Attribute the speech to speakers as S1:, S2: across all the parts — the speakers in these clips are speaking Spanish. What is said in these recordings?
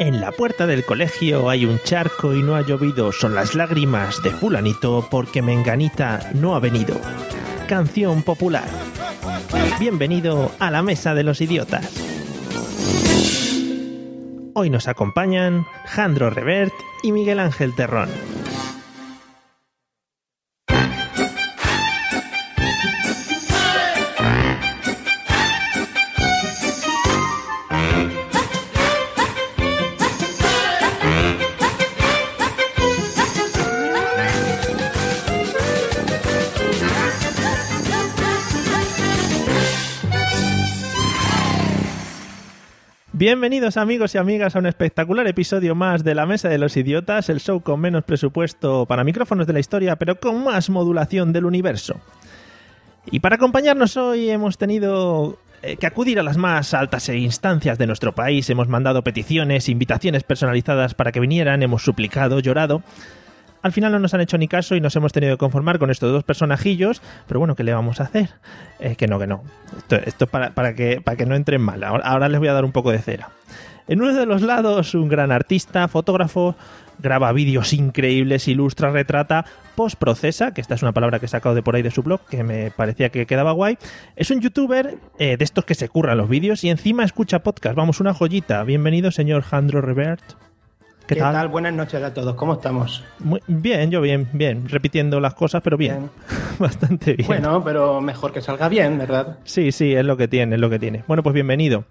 S1: En la puerta del colegio hay un charco y no ha llovido, son las lágrimas de fulanito porque Menganita no ha venido. Canción popular. Bienvenido a la Mesa de los Idiotas. Hoy nos acompañan Jandro Revert y Miguel Ángel Terrón. Bienvenidos amigos y amigas a un espectacular episodio más de La Mesa de los Idiotas, el show con menos presupuesto para micrófonos de la historia, pero con más modulación del universo. Y para acompañarnos hoy hemos tenido eh, que acudir a las más altas instancias de nuestro país, hemos mandado peticiones, invitaciones personalizadas para que vinieran, hemos suplicado, llorado al final no nos han hecho ni caso y nos hemos tenido que conformar con estos dos personajillos, pero bueno, ¿qué le vamos a hacer? Eh, que no, que no. Esto, es para, para, que, para que no entren mal. Ahora, les voy a dar un poco de cera. En uno de los lados, un gran artista, fotógrafo, graba vídeos increíbles, ilustra, retrata, postprocesa, que esta es una palabra que he sacado de por ahí de su blog, que me parecía que quedaba guay. Es un youtuber eh, de estos que se curran los vídeos y encima escucha podcast. Vamos, una joyita. Bienvenido, señor Jandro Revert.
S2: ¿Qué, tal? Buenas noches a todos. ¿Cómo estamos?
S1: Muy bien, yo bien, bien. Repitiendo las cosas, pero bien. Bastante bien.
S2: Bueno, pero mejor que salga bien, ¿verdad?
S1: Sí, sí, es lo que tiene, es lo que tiene. Bueno, pues bienvenido.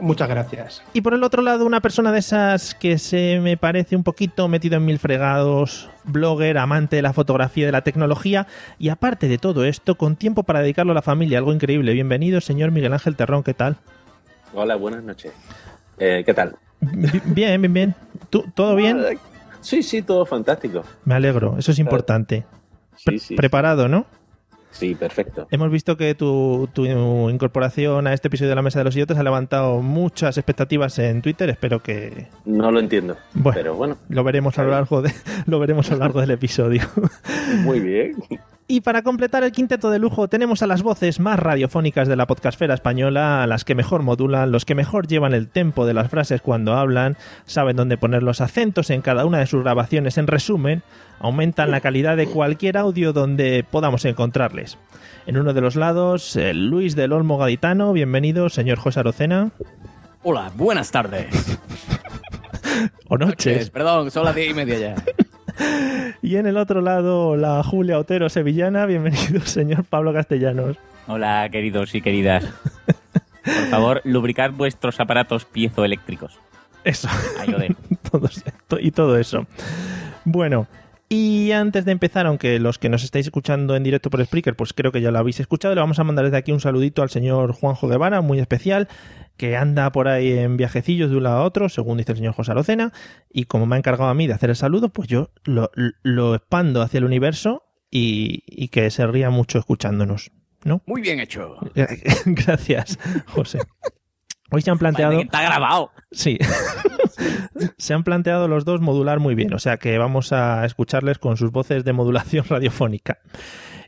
S2: Muchas gracias.
S1: Y por el otro lado, una persona de esas que se me parece un poquito metido en mil fregados, blogger, amante de la fotografía y de la tecnología, y aparte de todo esto, con tiempo para dedicarlo a la familia, algo increíble. Bienvenido, señor Miguel Ángel Terrón, ¿qué tal?
S3: Hola, buenas noches. Eh, ¿Qué tal?
S1: Bien, bien, bien. ¿Todo bien?
S3: Sí, sí, todo fantástico.
S1: Me alegro, eso es importante. preparado, ¿no?
S3: Sí, perfecto.
S1: Hemos visto que tu, incorporación a este episodio de la Mesa de los Idiotas ha levantado muchas expectativas en Twitter. Espero que.
S3: No lo entiendo. pero bueno.
S1: Lo veremos a lo largo de, lo veremos a lo largo del episodio.
S3: Muy bien.
S1: Y para completar el quinteto de lujo tenemos a las voces más radiofónicas de la podcastfera española, a las que mejor modulan, los que mejor llevan el tempo de las frases cuando hablan, saben dónde poner los acentos en cada una de sus grabaciones, en resumen, aumentan la calidad de cualquier audio donde podamos encontrarles. En uno de los lados, Luis del Olmo Gaditano, bienvenido, señor José Arocena.
S4: Hola, buenas tardes.
S1: o noches.
S4: Perdón, son las diez y media ya.
S1: Y en el otro lado, la Julia Otero sevillana. Bienvenido, señor Pablo Castellanos.
S5: Hola, queridos y queridas. Por favor, lubricad vuestros aparatos piezoeléctricos.
S1: Eso. y todo eso. Bueno, y antes de empezar, aunque los que nos estáis escuchando en directo por Spreaker, pues creo que ya lo habéis escuchado, le vamos a mandar desde aquí un saludito al señor Juanjo Guevara, muy especial, que anda por ahí en viajecillos de un lado a otro, según dice el señor José Arocena, y como me ha encargado a mí de hacer el saludo, pues yo lo, lo expando hacia el universo y, y que se ría mucho escuchándonos. ¿No?
S4: Muy bien hecho.
S1: Gracias, José. Hoy se han planteado.
S4: Está grabado.
S1: Sí. se han planteado los dos modular muy bien, o sea que vamos a escucharles con sus voces de modulación radiofónica.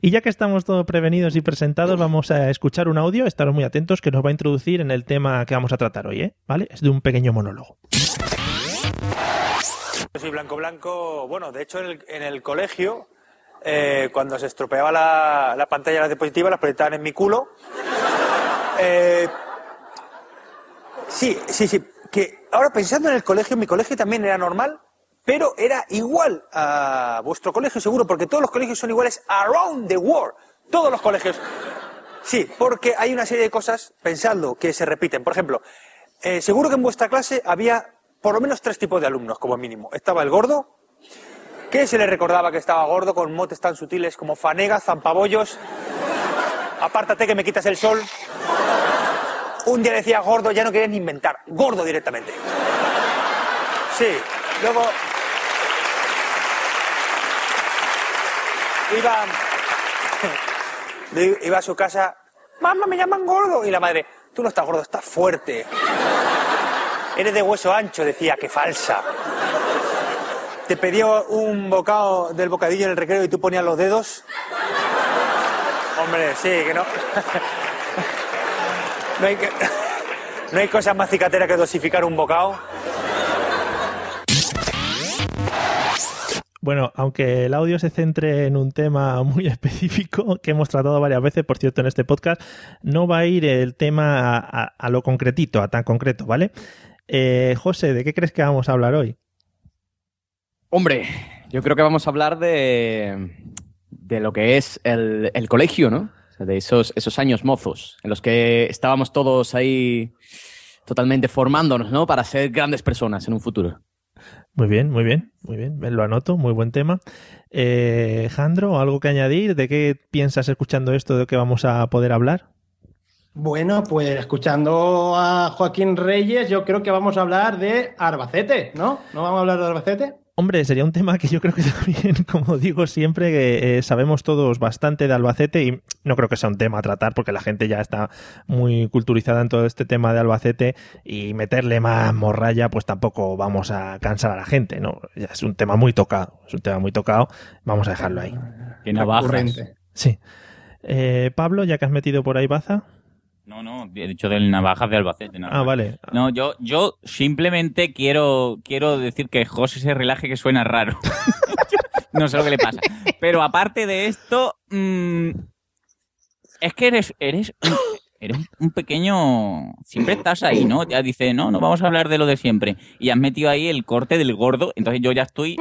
S1: Y ya que estamos todos prevenidos y presentados, vamos a escuchar un audio, estaros muy atentos, que nos va a introducir en el tema que vamos a tratar hoy, ¿eh? ¿Vale? Es de un pequeño monólogo.
S6: soy Blanco Blanco, bueno, de hecho en el, colegio, eh, cuando se estropeaba la, la pantalla de la diapositiva, las proyectaban en mi culo. Eh, Sí, sí, sí. Que ahora pensando en el colegio, mi colegio también era normal, pero era igual a vuestro colegio seguro, porque todos los colegios son iguales around the world. Todos los colegios. Sí, porque hay una serie de cosas, pensando, que se repiten. Por ejemplo, eh, seguro que en vuestra clase había por lo menos tres tipos de alumnos, como mínimo. Estaba el gordo, que se le recordaba que estaba gordo, con motes tan sutiles como fanega, zampabollos, apártate que me quitas el sol. Un día decía gordo, ya no querías ni inventar. Gordo directamente. Sí. Luego. Iba. Iba a su casa. Mamá, me llaman gordo. Y la madre, tú no estás gordo, estás fuerte. Eres de hueso ancho, decía, que falsa. Te pedía un bocado del bocadillo en el recreo y tú ponías los dedos. Hombre, sí, que no. No hay, que... no hay cosa más cicatera que dosificar un bocado.
S1: Bueno, aunque el audio se centre en un tema muy específico que hemos tratado varias veces, por cierto, en este podcast, no va a ir el tema a, lo concretito, a tan concreto, ¿vale? Eh, José, ¿de qué crees que vamos a hablar hoy?
S4: Hombre, yo creo que vamos a hablar de, de lo que es el, el colegio, ¿no? De esos, esos años mozos en los que estábamos todos ahí totalmente formándonos, ¿no? Para ser grandes personas en un futuro.
S1: Muy bien, muy bien, muy bien. Lo anoto, muy buen tema. Eh, Jandro, ¿algo que añadir? ¿De qué piensas escuchando esto de que vamos a poder hablar?
S2: Bueno, pues escuchando a Joaquín Reyes, yo creo que vamos a hablar de Arbacete, ¿no? ¿No vamos a hablar de Arbacete?
S1: Hombre, sería un tema que yo creo que también, como digo siempre, que eh, sabemos todos bastante de Albacete y no creo que sea un tema a tratar porque la gente ya está muy culturizada en todo este tema de Albacete y meterle más morralla pues tampoco vamos a cansar a la gente, ¿no? Ya es un tema muy tocado, es un tema muy tocado, vamos a dejarlo ahí.
S5: Que no
S1: Sí. Eh, Pablo, ya que has metido por ahí baza.
S5: No, no, he dicho del navajas de Albacete.
S1: Ah, vale.
S5: No, yo, yo simplemente quiero, quiero decir que José se relaje que suena raro. no sé lo que le pasa. Pero aparte de esto, mm, es que eres, eres, un, eres un pequeño... Siempre estás ahí, ¿no? Ya dice, no, no vamos a hablar de lo de siempre. Y has metido ahí el corte del gordo, entonces yo ya estoy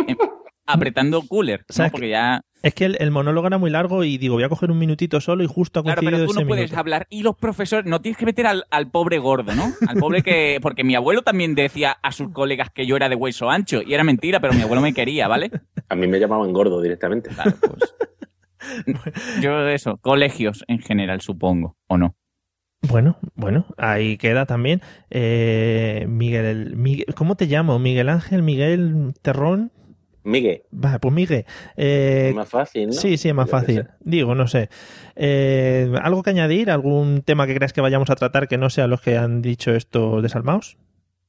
S5: apretando cooler, ¿no? Porque ya...
S1: Es que el, monólogo era muy largo y digo, voy a coger un minutito solo y justo a
S5: Claro, pero tú no puedes hablar. Y los profesores, no tienes que meter al, pobre gordo, ¿no? Al pobre que. Porque mi abuelo también decía a sus colegas que yo era de hueso ancho. Y era mentira, pero mi abuelo me quería, ¿vale?
S3: A mí me llamaban gordo directamente. Claro, pues.
S5: yo eso, colegios en general, supongo, ¿o no?
S1: Bueno, bueno, ahí queda también. Eh, Miguel, Miguel, ¿cómo te llamo? Miguel Ángel, Miguel Terrón.
S3: Miguel.
S1: Va, pues Miguel. Eh,
S3: más fácil, ¿no?
S1: Sí, sí, es más fácil. Digo, no sé. Eh, ¿Algo que añadir? ¿Algún tema que creas que vayamos a tratar que no sea los que han dicho estos desalmados?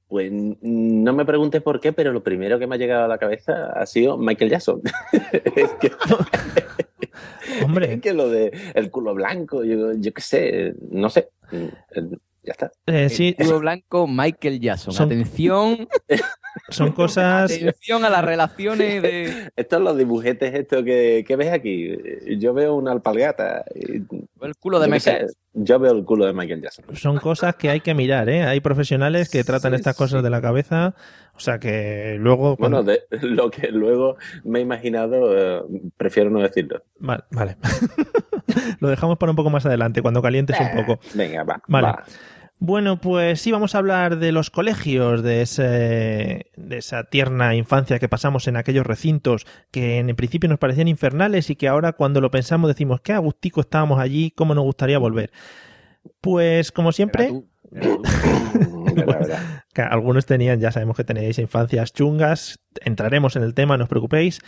S3: Pues no me preguntes por qué, pero lo primero que me ha llegado a la cabeza ha sido Michael Jackson. es que,
S1: Hombre.
S3: Es que lo de el culo blanco, yo, yo qué sé, no sé. Ya está.
S1: Eh, sí.
S4: El blanco, Michael Jackson. Atención.
S1: Son cosas.
S4: Atención a las relaciones de.
S3: Estos son los dibujetes, esto que, ves aquí. Yo veo una alpargata.
S4: el culo de Michael
S3: Yo veo el culo de Michael Jackson.
S1: Son cosas que hay que mirar, ¿eh? Hay profesionales que tratan estas cosas de la cabeza. O sea que luego.
S3: Bueno, de, lo que luego me he imaginado, eh, prefiero no decirlo.
S1: Vale, vale. lo dejamos para un poco más adelante, cuando calientes un poco.
S3: Venga, va.
S1: Vale. Bueno, pues sí, vamos a hablar de los colegios, de, ese, de esa tierna infancia que pasamos en aquellos recintos que en principio nos parecían infernales y que ahora cuando lo pensamos decimos, qué agustico estábamos allí, cómo nos gustaría volver. Pues como siempre... algunos tenían, ya sabemos que tenéis infancias chungas, entraremos en el tema, no os preocupéis.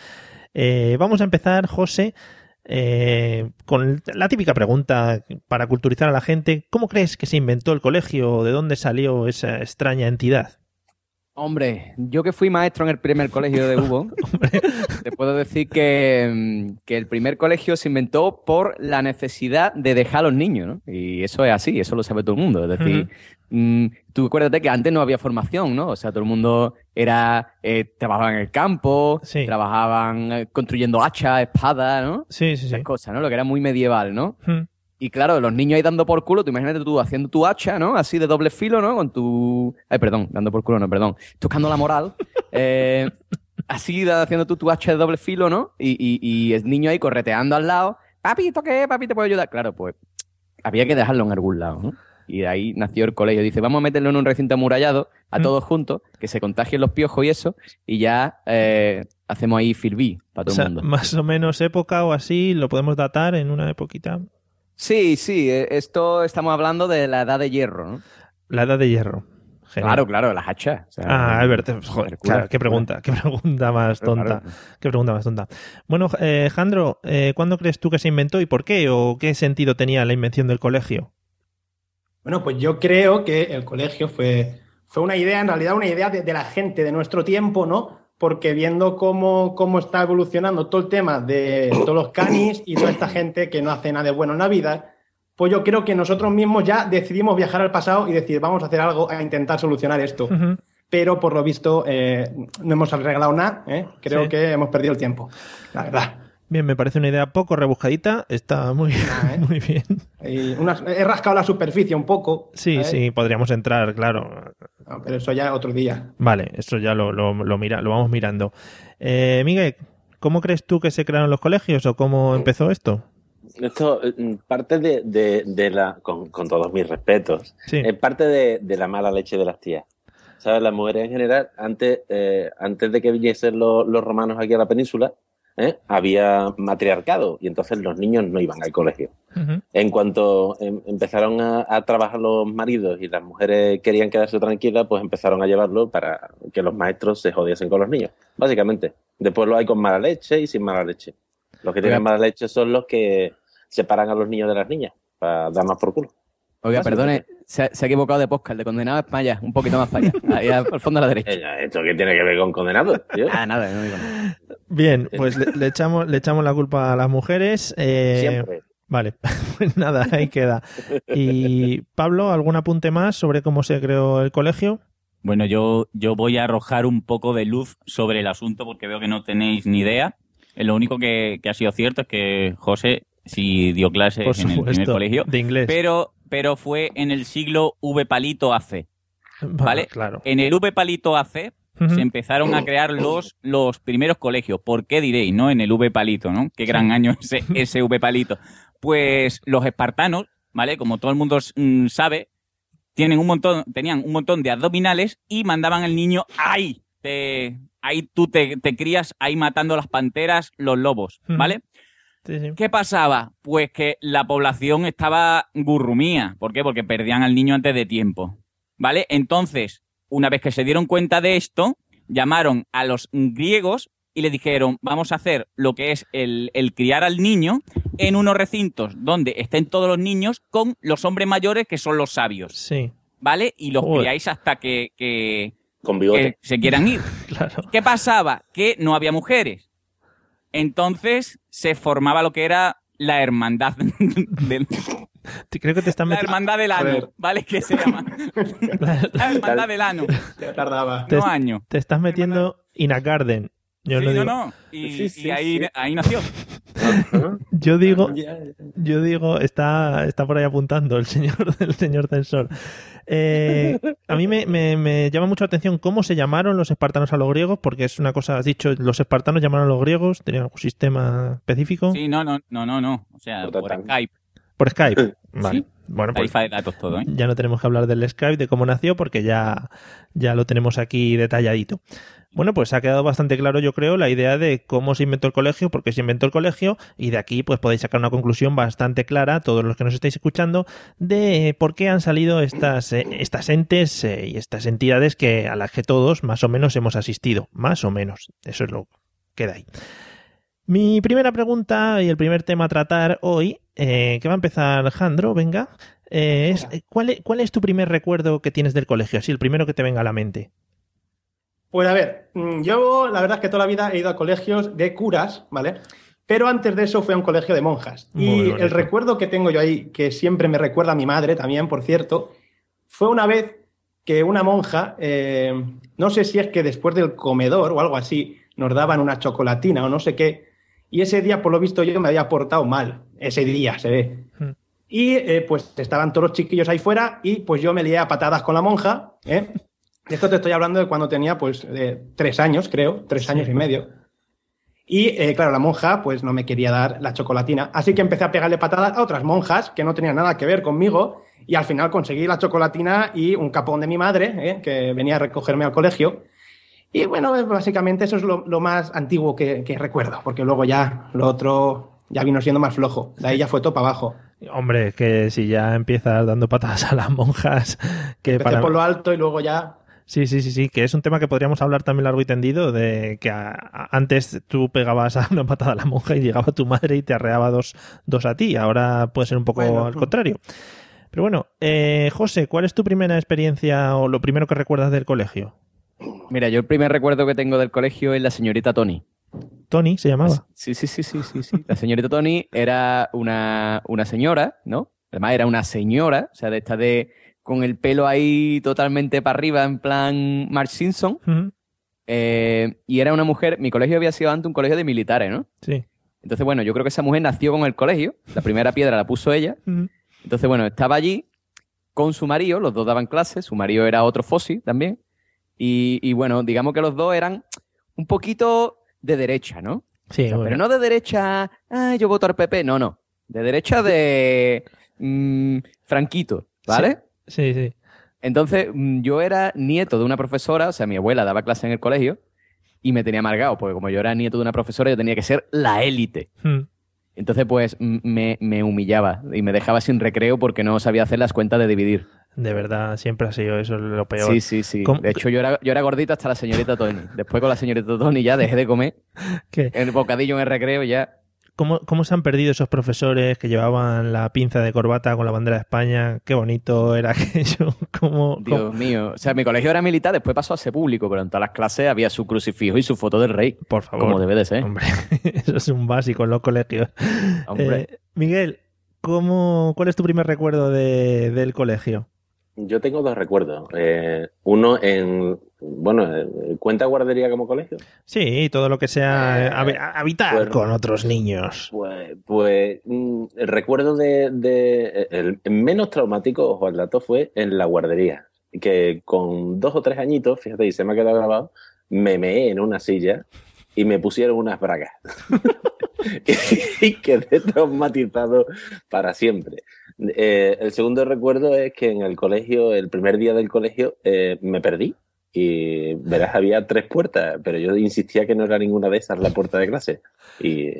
S1: Eh, vamos a empezar, José, eh, con la típica pregunta para culturizar a la gente, ¿cómo crees que se inventó el colegio? ¿De dónde salió esa extraña entidad?
S4: Hombre, yo que fui maestro en el primer colegio de Hugo, te puedo decir que, que, el primer colegio se inventó por la necesidad de dejar a los niños, ¿no? Y eso es así, eso lo sabe todo el mundo. Es decir, Mm, tú acuérdate que antes no había formación, ¿no? O sea, todo el mundo era eh, trabajaba en el campo, trabajaban eh, construyendo hachas, espadas, ¿no?
S1: Sí, sí,
S4: Esas cosas, ¿no? Lo que era muy medieval, ¿no? Y claro, los niños ahí dando por culo, tú imagínate tú haciendo tu hacha, ¿no? Así de doble filo, ¿no? Con tu... Ay, perdón, dando por culo, no, perdón. Tocando la moral. eh, así haciendo tú tu hacha de doble filo, ¿no? Y, y, y el niño ahí correteando al lado. Papi, ¿esto qué? Papi, ¿te puedo ayudar? Claro, pues había que dejarlo en algún lado, ¿no? Y de ahí nació el colegio. Dice, vamos a meterlo en un recinto amurallado a mm. todos juntos, que se contagien los piojos y eso, y ya eh, hacemos ahí filbí para todo el mundo.
S1: Más o menos época o así, lo podemos datar en una época
S4: Sí, sí, eh, esto estamos hablando de la edad de hierro, ¿no?
S1: La edad de hierro. Genial.
S4: Claro, claro, las hachas. o sea,
S1: Ah, Albert, joder, claro, qué pregunta, qué pregunta más tonta.
S4: claro.
S1: Qué pregunta más tonta. Bueno, eh, Jandro, eh, ¿cuándo crees tú que se inventó y por qué? ¿O qué sentido tenía la invención del colegio?
S2: Bueno, pues yo creo que el colegio fue, fue una idea, en realidad una idea de, de la gente de nuestro tiempo, ¿no? Porque viendo cómo, cómo está evolucionando todo el tema de todos los canis y toda esta gente que no hace nada de bueno en la vida, pues yo creo que nosotros mismos ya decidimos viajar al pasado y decir, vamos a hacer algo a intentar solucionar esto.
S1: Ujú.
S2: Pero por lo visto eh, no hemos arreglado nada, ¿eh? creo
S1: Sí.
S2: que hemos perdido el tiempo, la verdad.
S1: Bien, me parece una idea poco rebuscadita, está muy,
S2: Ah, ¿eh?
S1: muy bien.
S2: Y unas- he rascado la superficie un poco.
S1: Sí, sí, podríamos entrar, claro.
S2: No, pero eso ya otro día.
S1: Vale, eso ya lo, lo, lo mira, lo vamos mirando. Eh, Miguel, ¿cómo crees tú que se crearon los colegios o cómo empezó esto?
S3: Esto eh, parte de, de- de la, con, con todos mis respetos,
S1: Sí.
S3: es parte de, de la mala leche de las tías. ¿Sabes? Las mujeres en general, antes, eh, antes de que viniesen los, los romanos aquí a la península, ¿eh? había matriarcado y entonces los niños no iban al colegio. En cuanto em- empezaron a, a trabajar los maridos y las mujeres querían quedarse tranquilas, pues empezaron a llevarlo para que los maestros se jodiesen con los niños, básicamente. Después lo hay con mala leche y sin mala leche. Los que tienen
S4: Oiga.
S3: mala leche son los que separan a los niños de las niñas para dar más por culo.
S4: Oiga, perdone, se, ha- se ha equivocado de podcast. El de condenado es para allá, un poquito más para allá. Ahí al fondo a la derecha.
S3: ¿Esto qué tiene que ver con condenados? tío?
S4: Ah, nada, no digo nada.
S1: Bien, pues le, le echamos, le echamos la culpa a las mujeres. eh,
S3: Siempre.
S1: Vale, pues nada, ahí queda. Y Pablo, ¿algún apunte más sobre cómo se creó el colegio?
S5: Bueno, yo, yo voy a arrojar un poco de luz sobre el asunto porque veo que no tenéis ni idea. Eh, Lo único que, que ha sido cierto es que José sí dio clases en el primer
S1: supuesto,
S5: colegio,
S1: de inglés.
S5: pero, pero fue en el siglo V palito AC. ¿vale?
S1: Claro.
S5: En el V palito AC se empezaron a crear los, los primeros colegios. ¿Por qué diréis, no? En el V palito, ¿no? Qué gran año ese, ese V palito. Pues los espartanos, ¿vale? Como todo el mundo mm, sabe, tienen un montón, tenían un montón de abdominales y mandaban al niño ahí. Te, ahí tú te, te crías ahí matando las panteras, los lobos. ¿vale?
S1: Sí, sí.
S5: ¿Qué pasaba? Pues que la población estaba gurrumía. ¿Por qué? Porque perdían al niño antes de tiempo. ¿Vale? Entonces, una vez que se dieron cuenta de esto, llamaron a los griegos y le dijeron, vamos a hacer lo que es el, el criar al niño en unos recintos donde estén todos los niños con los hombres mayores que son los sabios.
S1: Sí,
S5: ¿Vale? Y los
S1: Joder.
S5: criáis hasta que, que-
S3: Con
S5: que se quieran ir.
S1: claro.
S5: ¿Qué pasaba? Que no había mujeres. Entonces se formaba lo que era la hermandad del,
S1: Creo que te están
S5: la
S1: metiendo.
S5: hermandad del ano, ¿vale? ¿Qué se llama? La hermandad del ano,
S2: Ya tardaba.
S1: Te-
S5: no año.
S1: Te estás metiendo in a garden. Yo
S5: Sí,
S1: no
S5: no,
S1: digo.
S5: no. Y,
S3: Sí, sí,
S5: y ahí,
S3: sí.
S5: ahí nació.
S1: Yo digo, yo digo, está, está por ahí apuntando el señor, el señor censor. Eh, a mí me, me- me llama mucho la atención cómo se llamaron los espartanos a los griegos, porque es una cosa, has dicho, los espartanos llamaron a los griegos, tenían algún sistema específico.
S5: Sí, no, no, no, no, no. O sea,
S3: Por
S5: por. Skype.
S1: Por Skype. Vale.
S5: Sí.
S1: Bueno, pues
S5: de datos todo, ¿eh?
S1: ya no tenemos que hablar del Skype, de cómo nació, porque ya, ya lo tenemos aquí detalladito. Bueno, pues ha quedado bastante claro, yo creo, la idea de cómo se inventó el colegio, por qué se inventó el colegio, y de aquí pues podéis sacar una conclusión bastante clara, todos los que nos estáis escuchando, de por qué han salido estas, eh, estas entes eh, y estas entidades que a las que todos más o menos hemos asistido. Más o menos. Eso es lo que queda ahí. Mi primera pregunta y el primer tema a tratar hoy, eh, que va a empezar Alejandro, venga, eh, es eh, ¿cuál, es, ¿cuál es tu primer recuerdo que tienes del colegio? Así, el primero que te venga a la mente.
S2: Pues a ver, mm, yo la verdad es que toda la vida he ido a colegios de curas, ¿vale? Pero antes de eso fue a un colegio de monjas.
S1: Muy
S2: y
S1: bonito.
S2: el recuerdo que tengo yo ahí, que siempre me recuerda a mi madre también, por cierto, fue una vez que una monja, eh, no sé si es que después del comedor o algo así, nos daban una chocolatina o no sé qué, y ese día, por lo visto, yo me había portado mal. Ese día, se ve.
S1: Hmm.
S2: Y eh, pues estaban todos los chiquillos ahí fuera y pues yo me lié a patadas con la monja. ¿eh? De esto te estoy hablando de cuando tenía pues eh, tres años, creo, tres
S1: Sí.
S2: años y medio. Y eh, claro, la monja pues no me quería dar la chocolatina. Así que empecé a pegarle patadas a otras monjas que no tenían nada que ver conmigo. Y al final conseguí la chocolatina y un capón de mi madre, ¿eh? que venía a recogerme al colegio. Y bueno, eh, básicamente eso es lo, lo más antiguo que, que recuerdo, porque luego ya lo otro ya vino siendo más flojo. De ahí ya fue todo para abajo.
S1: Hombre, que si ya empiezas dando patadas a las monjas, que
S2: Empecé
S1: para...
S2: por lo alto y luego ya.
S1: Sí, sí, sí, sí, que es un tema que podríamos hablar también largo y tendido, de que a- a- antes tú pegabas a una patada a la monja y llegaba tu madre y te arreaba dos, dos a ti, ahora puede ser un poco
S2: Bueno,
S1: al contrario. Pero bueno, eh, José, ¿cuál es tu primera experiencia o lo primero que recuerdas del colegio?
S4: Mira, yo el primer recuerdo que tengo del colegio es la señorita Tony.
S1: Tony se llamaba.
S4: Sí, sí, sí, sí, sí, sí. La señorita Tony era una, una señora, ¿no? Además era una señora, o sea, de esta de con el pelo ahí totalmente para arriba, en plan Marge Simpson. Eh, y era una mujer, mi colegio había sido antes un colegio de militares, ¿no?
S1: Sí.
S4: Entonces, bueno, yo creo que esa mujer nació con el colegio. La primera piedra la puso ella. Entonces, bueno, estaba allí con su marido, los dos daban clases, su marido era otro Fossi también. Y, y, bueno, digamos que los dos eran un poquito de derecha, ¿no?
S1: Sí,
S4: O sea,
S1: bueno.
S4: Pero no de derecha, ah, yo voto al PP, no, no. De derecha de mm, Franquito, ¿vale?
S1: Sí, sí.
S4: Entonces, mm, yo era nieto de una profesora, o sea, mi abuela daba clase en el colegio y me tenía amargado, porque como yo era nieto de una profesora, yo tenía que ser la élite.
S1: Mm.
S4: Entonces, pues, me, me humillaba y me dejaba sin recreo porque no sabía hacer las cuentas de dividir.
S1: De verdad, siempre ha sido eso lo peor.
S4: Sí, sí, sí.
S1: ¿Cómo-
S4: De hecho, yo era, yo era gordito hasta la señorita Tony. Después con la señorita Tony ya dejé de comer.
S1: ¿Qué?
S4: El bocadillo en el recreo ya.
S1: ¿Cómo, ¿Cómo se han perdido esos profesores que llevaban la pinza de corbata con la bandera de España? Qué bonito era aquello. ¿Cómo, cómo-
S4: Dios mío. O sea, mi colegio era militar, después pasó a ser público, pero en todas las clases había su crucifijo y su foto del rey.
S1: Por favor.
S4: Como debe de ser.
S1: Hombre, eso es un básico en los colegios.
S4: Hombre.
S1: Eh, Miguel, ¿cómo, ¿cuál es tu primer recuerdo de- del colegio?
S3: Yo tengo dos recuerdos. Eh, uno en, bueno, eh, ¿cuenta guardería como colegio?
S1: Sí, todo lo que sea
S3: Eh,
S1: habi- habitar
S3: bueno.
S1: con otros niños.
S3: Pues, pues mm, el recuerdo de, de- el menos traumático, ojo al dato, fue en la guardería. Que con dos o tres añitos, fíjate, y se me ha quedado grabado, me meé en una silla y me pusieron unas bragas. y quedé traumatizado para siempre. Eh, el segundo recuerdo es que en el colegio, el primer día del colegio, eh, me perdí. Y verás, había tres puertas, pero yo insistía que no era ninguna de esas la puerta de clase. Y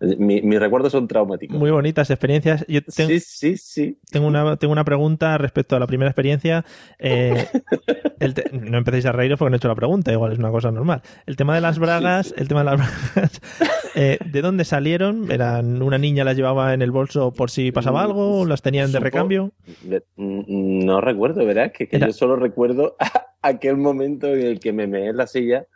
S3: mi- mis recuerdos son traumáticos.
S1: Muy bonitas experiencias. Yo tengo,
S3: Sí, sí, sí.
S1: tengo, una, tengo una pregunta respecto a la primera experiencia. Eh, el te- no empecéis a reíros porque no he hecho la pregunta, igual es una cosa normal. El tema de las bragas, el tema de las bragas, eh, ¿de dónde salieron? ¿Eran una niña las llevaba en el bolso por si pasaba algo? ¿Las tenían de recambio?
S3: Mm, No recuerdo, ¿verdad? Que, que
S1: Era-
S3: yo solo recuerdo aquel momento en el que me meé en la silla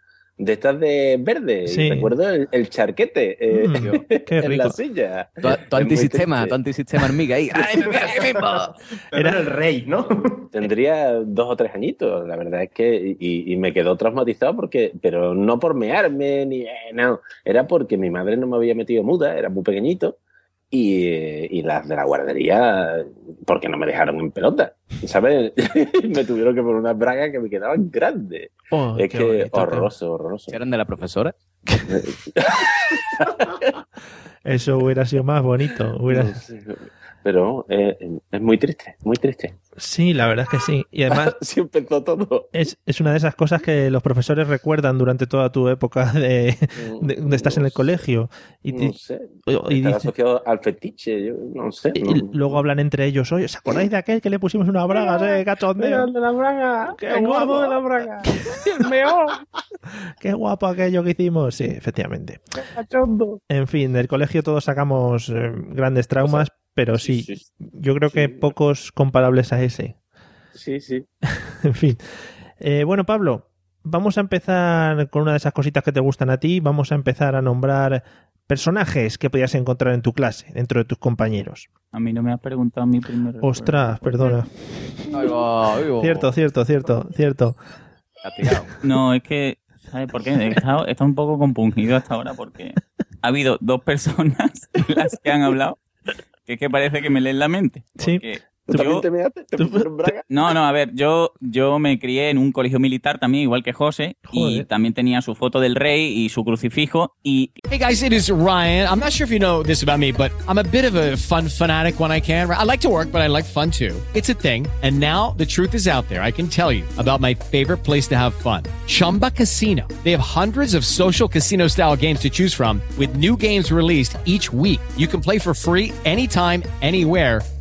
S3: de estas de verde.
S1: Sí.
S3: Recuerdo el, el charquete eh,
S1: Mm, qué
S3: en la silla.
S4: Tu, antisistema, tu antisistema hormiga ahí. ¡Ay, me veo aquí mismo!
S2: Era
S1: Era-
S2: el rey, ¿no?
S3: Tendría dos o tres añitos, la verdad es que, y, y me quedó traumatizado porque, pero no por mearme, ni, eh, no, era porque mi madre no me había metido muda, era muy pequeñito, y, y las de la guardería, porque no me dejaron en pelota, ¿sabes? me tuvieron que poner unas bragas que me quedaban grandes.
S1: Oh,
S3: es que
S1: bonito,
S3: horroroso, horroroso.
S4: ¿Eran de la profesora?
S1: Eso hubiera sido más bonito. hubiera-
S3: No sé, Pero eh, es muy triste, muy triste.
S1: Sí, la verdad es que sí. Y además
S3: Así empezó todo.
S1: es, es una de esas cosas que los profesores recuerdan durante toda tu época de, de, de estás en el colegio. Y,
S3: No sé.
S1: y
S3: Estará
S1: dice-
S3: asociado al fetiche, yo no sé.
S1: y
S3: no-
S1: luego hablan entre ellos, oye, ¿os acordáis de aquel que le pusimos unas bragas, eh, cachondeo?
S2: de la braga.
S1: Qué guapo.
S2: braga.
S1: Qué guapo aquello que hicimos. Sí, efectivamente.
S2: Cachondo.
S1: En fin, del colegio todos sacamos eh, grandes traumas, pero sí,
S3: sí, sí,
S1: yo creo que
S3: sí.
S1: pocos comparables a ese.
S3: sí, sí.
S1: En fin. Eh, bueno, Pablo, vamos a empezar con una de esas cositas que te gustan a ti. Vamos a empezar a nombrar personajes que podías encontrar en tu clase, dentro de tus compañeros.
S5: A mí no me has preguntado mi primer recuerdo.
S1: Ostras, perdona.
S4: Ahí va, ahí va.
S1: Cierto, cierto, cierto, cierto.
S5: No, es que, ¿sabes por qué? He estado, he estado un poco compungido hasta ahora porque ha habido dos personas las que han hablado que es que parece que me leen la mente.
S1: Sí.
S5: Porque
S3: ¿Tú también
S5: yo-
S3: te measte? ¿Te
S1: tú-
S3: pusieron braga?
S5: No, no, a ver, yo, yo me crié en un colegio militar también, igual que José, y también tenía su foto del rey y su crucifijo, y
S7: Hey guys, it is Ryan. I'm not sure if you know this about me, but I'm a bit of a fun fanatic when I can. I like to work, but I like fun too. It's a thing. And now the truth is out there. I can tell you about my favorite place to have fun Chumba Casino. They have hundreds of social casino style games to choose from, with new games released each week. You can play for free anytime, anywhere.